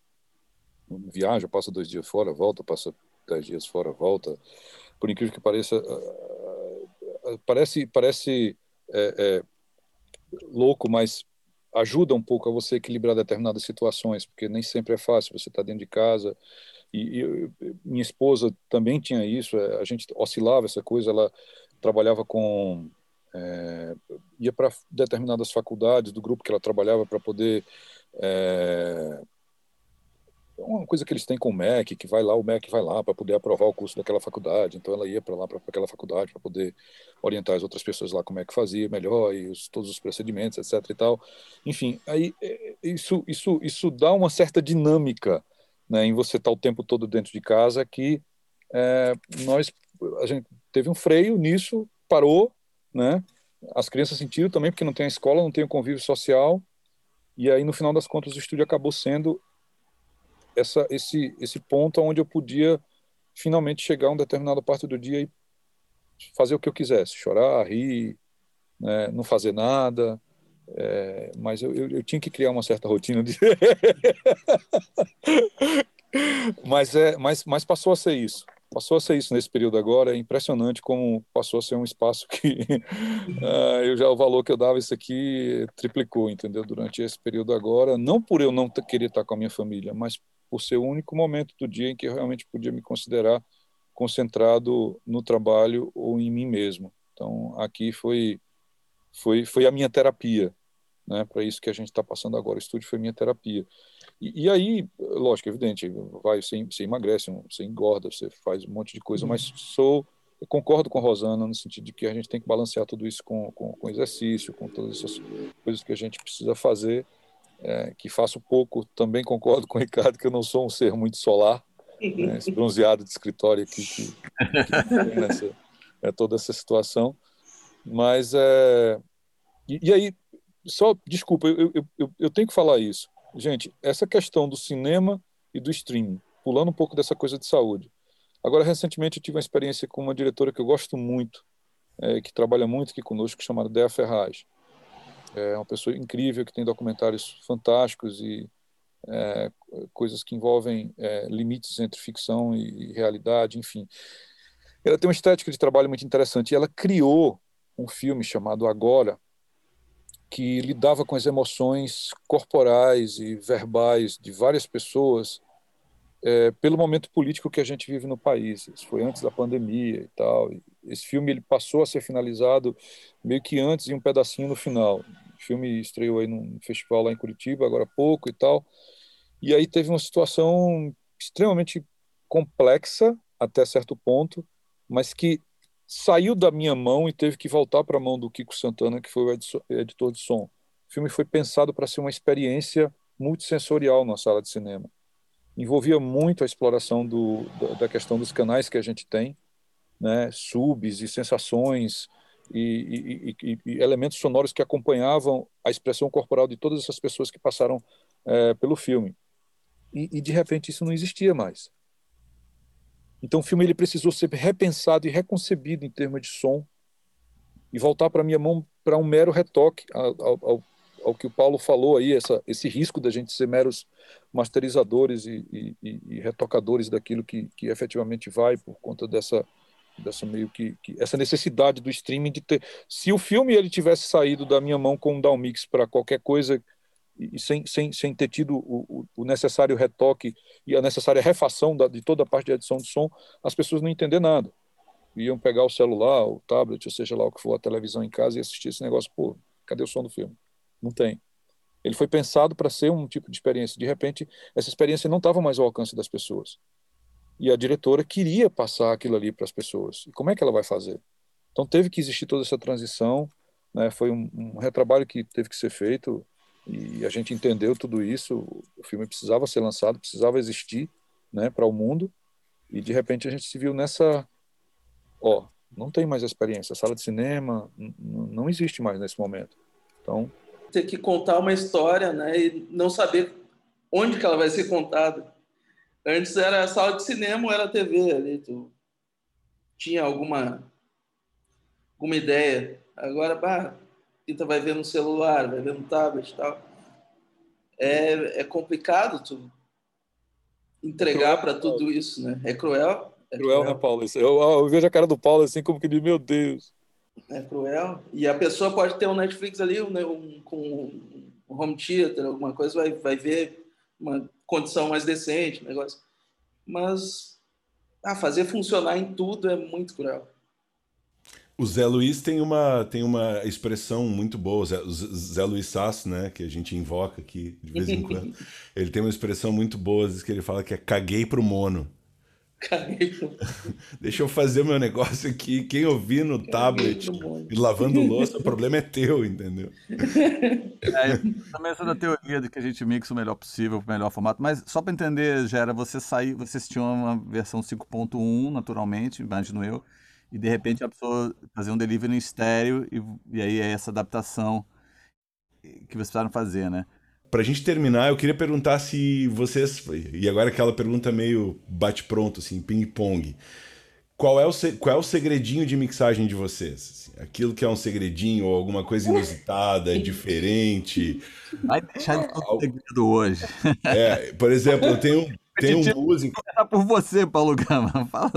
Speaker 4: viaja, passa dois dias fora, volta, passa dez dias fora, volta. Por incrível que pareça, parece parece é, é, louco, mas ajuda um pouco a você equilibrar determinadas situações, porque nem sempre é fácil. Você está dentro de casa e, minha esposa também tinha isso. É, a gente oscilava essa coisa. Ela trabalhava com é, ia para determinadas faculdades do grupo que ela trabalhava para poder é, uma coisa que eles têm com o MEC, que vai lá, o MEC vai lá para poder aprovar o curso daquela faculdade. Então ela ia para lá, para aquela faculdade, para poder orientar as outras pessoas lá como é que fazia melhor e os, todos os procedimentos, etc. e tal. Enfim, aí é, isso, isso, isso dá uma certa dinâmica né, em você estar tá o tempo todo dentro de casa que é, nós, a gente teve um freio nisso, parou, né? As crianças sentiram também, porque não tem a escola, não tem o convívio social, e aí, no final das contas, o estúdio acabou sendo essa, esse, esse ponto onde eu podia finalmente chegar a uma determinada parte do dia e fazer o que eu quisesse, chorar, rir, né, não fazer nada, é, mas eu, eu, eu, tinha que criar uma certa rotina de... mas é mas, mas passou a ser isso. Passou a ser isso nesse período agora. É impressionante como passou a ser um espaço que uh, eu já o valor que eu dava isso aqui triplicou entendeu? Durante esse período agora não por eu não querer estar com a minha família mas por ser o único momento do dia em que eu realmente podia me considerar concentrado no trabalho ou em mim mesmo. Então, aqui foi foi foi a minha terapia, né? Para isso que a gente está passando agora, o estúdio foi minha terapia. E, e aí, lógico, evidente, vai você, você emagrece, você engorda, você faz um monte de coisa, mas sou eu concordo com a Rosana no sentido de que a gente tem que balancear tudo isso com, com, com exercício, com todas essas coisas que a gente precisa fazer é, que faço pouco, também concordo com o Ricardo que eu não sou um ser muito solar, né, esse bronzeado de escritório aqui que, que tem nessa, é, toda essa situação. Mas, é, e, e aí, só, desculpa, eu, eu, eu, eu tenho que falar isso. Gente, essa questão do cinema e do streaming, pulando um pouco dessa coisa de saúde. Agora, recentemente, eu tive uma experiência com uma diretora que eu gosto muito, é, que trabalha muito aqui conosco, chamada Dea Ferraz. É uma pessoa incrível que tem documentários fantásticos e é, coisas que envolvem é, limites entre ficção e realidade, enfim. Ela tem uma estética de trabalho muito interessante e ela criou um filme chamado Agora, que lidava com as emoções corporais e verbais de várias pessoas é, pelo momento político que a gente vive no país. Isso foi antes da pandemia e tal. Esse filme ele passou a ser finalizado meio que antes e um pedacinho no final. O filme estreou aí num festival lá em Curitiba agora há pouco e tal. E aí teve uma situação extremamente complexa até certo ponto, mas que saiu da minha mão e teve que voltar para a mão do Kiko Santana, que foi o editor de som. O filme foi pensado para ser uma experiência multissensorial na sala de cinema envolvia muito a exploração do, da questão dos canais que a gente tem, né, subs e sensações e, e, e, e, elementos sonoros que acompanhavam a expressão corporal de todas essas pessoas que passaram é, pelo filme. E, de repente isso não existia mais. Então o filme ele precisou ser repensado e reconcebido em termos de som e voltar para minha mão para um mero retoque ao, ao, ao que o Paulo falou aí, essa, esse risco da gente ser meros masterizadores e, e, e retocadores daquilo que, que efetivamente vai por conta dessa dessa meio que, que, essa necessidade do streaming de ter se o filme ele tivesse saído da minha mão com um down mix para qualquer coisa e sem, sem, sem ter tido o, o, necessário retoque e a necessária refação da, de toda a parte de edição de som as pessoas não entender nada iam pegar o celular o tablet ou seja lá o que for a televisão em casa e assistir esse negócio pô cadê o som do filme não tem. Ele foi pensado para ser um tipo de experiência. De repente, essa experiência não estava mais ao alcance das pessoas. E a diretora queria passar aquilo ali para as pessoas. E como é que ela vai fazer? Então teve que existir toda essa transição. Né? Foi um, um retrabalho que teve que ser feito e a gente entendeu tudo isso. O filme precisava ser lançado, precisava existir, né, para o mundo. E de repente a gente se viu nessa, ó, não tem mais experiência. Sala de cinema não existe mais nesse momento. Então
Speaker 3: ter que contar uma história, né, e não saber onde que ela vai ser contada. Antes era sala de cinema ou era TV ali, tu tinha alguma alguma ideia. Agora, bah, Tita vai ver no celular, vai ver no tablet e tal. É, é complicado tu entregar para tudo isso, né? É cruel.
Speaker 4: É cruel, cruel, né, Paulo? Eu, eu, vejo a cara do Paulo assim como que diz, meu Deus.
Speaker 3: É cruel. E a pessoa pode ter um Netflix ali um, um, com um home theater, alguma coisa, vai, vai ver uma condição mais decente, negócio. Mas ah, fazer funcionar em tudo é muito cruel.
Speaker 6: O Zé Luiz tem uma, tem uma expressão muito boa, Zé, Zé Luiz Sasso, né, que a gente invoca aqui de vez em quando. ele tem uma expressão muito boa, diz que ele fala que é caguei pro mono.
Speaker 3: Caguei pro
Speaker 6: Deixa eu fazer meu negócio aqui. Quem ouvir no tablet e lavando louça, o problema é teu, entendeu?
Speaker 5: É, também sou da teoria de que a gente mixa o melhor possível, o melhor formato. Mas só para entender, Gera, você saiu, vocês tinham uma versão 5.1, naturalmente, imagino eu e de repente a pessoa fazer um delivery em estéreo e, e aí é essa adaptação que vocês precisaram fazer, né?
Speaker 6: Pra gente terminar, eu queria perguntar se vocês. E agora aquela pergunta meio bate-pronto, assim, ping-pong. Qual é, o, qual é o segredinho de mixagem de vocês? Assim, aquilo que é um segredinho ou alguma coisa inusitada, diferente.
Speaker 5: Vai deixar de todo segredo hoje.
Speaker 6: É, por exemplo, eu tenho, tem um músico.
Speaker 5: Vou por você, Paulo Gama. Fala.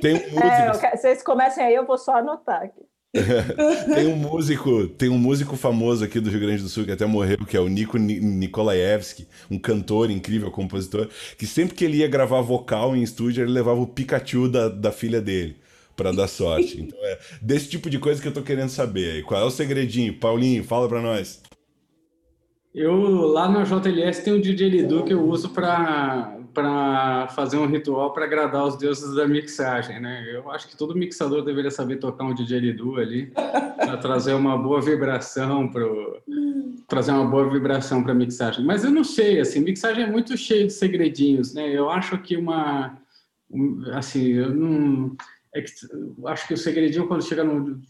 Speaker 6: tem um músico. É,
Speaker 2: quero... vocês comecem aí, eu vou só anotar aqui.
Speaker 6: tem um músico, tem um músico famoso aqui do Rio Grande do Sul que até morreu, que é o Nico Nikolaevski, um cantor incrível, compositor, que sempre que ele ia gravar vocal em estúdio, ele levava o Pikachu da, da filha dele para dar sorte. Então é desse tipo de coisa que eu tô querendo saber. Qual é o segredinho? Paulinho, fala para nós.
Speaker 1: Eu, lá na JLS, tem um DJ Lidu que eu uso para fazer um ritual para agradar os deuses da mixagem, né? Eu acho que todo mixador deveria saber tocar um DJ Lidu ali, para trazer uma boa vibração para trazer uma boa vibração para mixagem. Mas eu não sei, assim, mixagem é muito cheio de segredinhos, né? Eu acho que uma assim, eu não é que acho que o segredinho quando chega no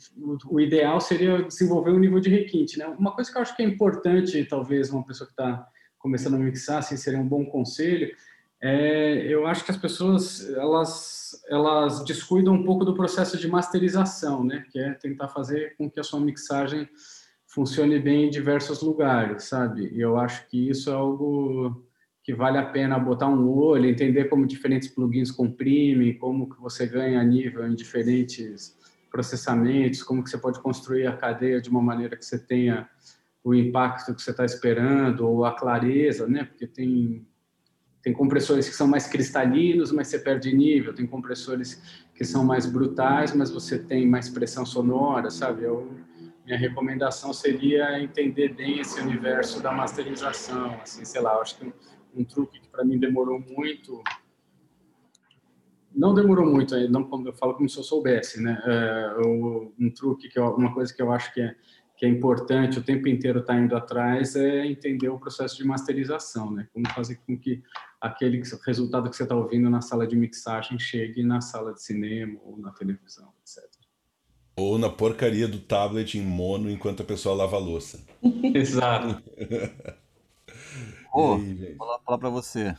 Speaker 1: o ideal seria desenvolver um nível de requinte, né? Uma coisa que eu acho que é importante, talvez uma pessoa que está começando a mixar, assim, seria um bom conselho. É, eu acho que as pessoas elas elas descuidam um pouco do processo de masterização, né? Que é tentar fazer com que a sua mixagem funcione bem em diversos lugares, sabe? E eu acho que isso é algo que vale a pena botar um olho, entender como diferentes plugins comprimem, como que você ganha nível em diferentes processamentos, como que você pode construir a cadeia de uma maneira que você tenha o impacto que você está esperando ou a clareza, né? Porque tem tem compressores que são mais cristalinos, mas você perde nível. Tem compressores que são mais brutais, mas você tem mais pressão sonora, sabe? Eu, minha recomendação seria entender bem esse universo da masterização, assim, sei lá, acho que um truque que para mim demorou muito. Não demorou muito, não como eu falo como se eu soubesse, né? É, um truque que eu, uma coisa que eu acho que é que é importante o tempo inteiro estar tá indo atrás é entender o processo de masterização, né? Como fazer com que aquele resultado que você está ouvindo na sala de mixagem chegue na sala de cinema ou na televisão, etc.
Speaker 6: Ou na porcaria do tablet em mono enquanto a pessoa lava a louça.
Speaker 1: Exato.
Speaker 5: Oh, vou falar para você.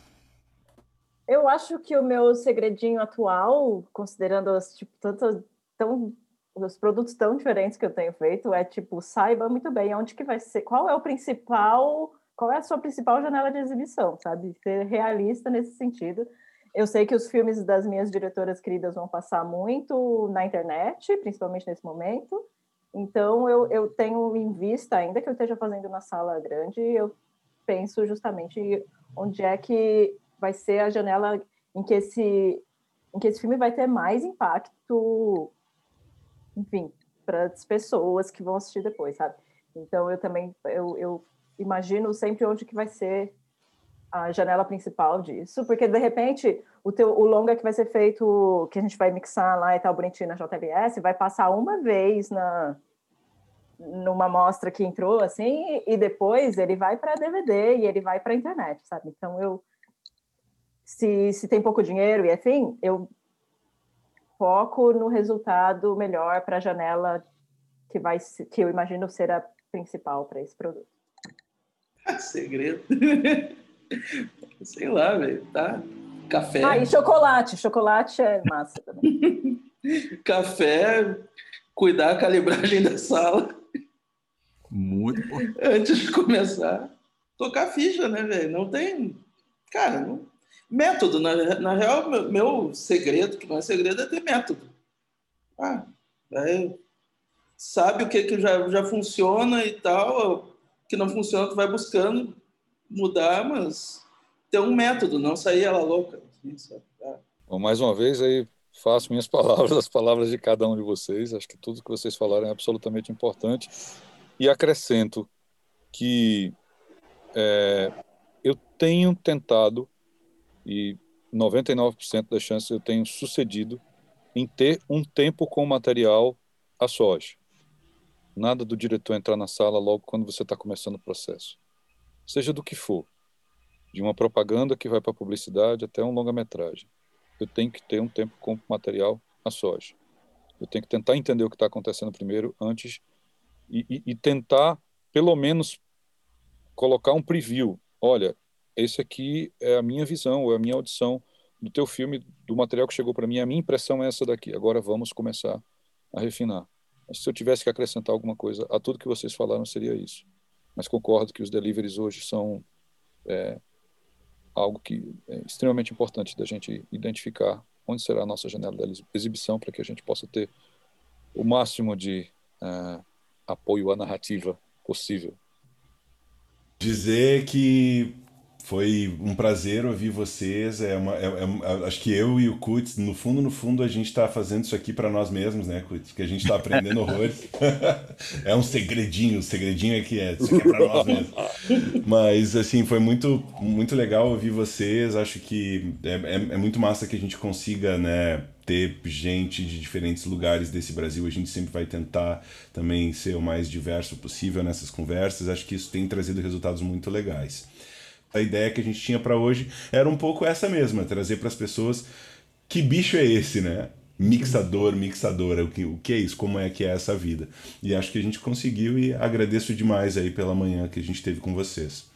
Speaker 2: Eu acho que o meu segredinho atual, considerando as, tipo, tantas, tão, os produtos tão diferentes que eu tenho feito, é tipo, saiba muito bem onde que vai ser, qual é o principal, qual é a sua principal janela de exibição, sabe? Ser realista nesse sentido. Eu sei que os filmes das minhas diretoras queridas vão passar muito na internet, principalmente nesse momento. Então, eu, eu tenho em vista, ainda que eu esteja fazendo na sala grande, eu penso justamente onde é que vai ser a janela em que esse, em que esse filme vai ter mais impacto, enfim, para as pessoas que vão assistir depois, sabe? Então eu também eu, eu imagino sempre onde que vai ser a janela principal disso, porque de repente o teu o longa que vai ser feito, que a gente vai mixar lá e tal bonitinho na JBS, vai passar uma vez na numa mostra que entrou assim e depois ele vai para DVD e ele vai para internet, sabe? Então eu se, se tem pouco dinheiro e assim, eu foco no resultado melhor para a janela que vai que eu imagino ser a principal para esse produto.
Speaker 3: Segredo. Sei lá, velho, tá? Café.
Speaker 2: Ah, e chocolate. Chocolate é massa também.
Speaker 3: Café, cuidar a calibragem da sala.
Speaker 5: Muito importante.
Speaker 3: Antes de começar, tocar ficha, né, velho? Não tem. Cara, não... método. Na, na real, meu, meu, segredo, que não é segredo, é ter método. Ah, é... sabe o que, que já, já funciona e tal, que não funciona, tu vai buscando mudar, mas ter um método, não sair ela louca. Assim,
Speaker 4: Bom, mais uma vez aí faço minhas palavras, as palavras de cada um de vocês. Acho que tudo que vocês falaram é absolutamente importante. E acrescento que é, eu tenho tentado, e 99% das chances eu tenho sucedido, em ter um tempo com o material a sós. Nada do diretor entrar na sala logo quando você está começando o processo. Seja do que for. De uma propaganda que vai para publicidade até um longa-metragem. Eu tenho que ter um tempo com o material a sós. Eu tenho que tentar entender o que está acontecendo primeiro, antes, e, e, tentar, pelo menos, colocar um preview. Olha, esse aqui é a minha visão, é a minha audição do teu filme, do material que chegou para mim. A minha impressão é essa daqui. Agora vamos começar a refinar. Se eu tivesse que acrescentar alguma coisa a tudo que vocês falaram, seria isso. Mas concordo que os deliveries hoje são é, algo que é extremamente importante da gente identificar onde será a nossa janela de exibição para que a gente possa ter o máximo de uh, apoio à narrativa possível.
Speaker 6: Dizer que foi um prazer ouvir vocês. É, uma, é, é acho que eu e o Kutz, no fundo, no fundo, a gente está fazendo isso aqui para nós mesmos, né, Kutz? Porque a gente está aprendendo horrores. é um segredinho, o segredinho é que é, isso aqui é para nós mesmos. Mas, assim, foi muito, muito legal ouvir vocês. Acho que é, é, é muito massa que a gente consiga, né, ter gente de diferentes lugares desse Brasil. A gente sempre vai tentar também ser o mais diverso possível nessas conversas. Acho que isso tem trazido resultados muito legais a ideia que a gente tinha para hoje era um pouco essa mesma, trazer para as pessoas que bicho é esse, né? Mixador, mixadora, o que, o que é isso? Como é que é essa vida? E acho que a gente conseguiu e agradeço demais aí pela manhã que a gente teve com vocês.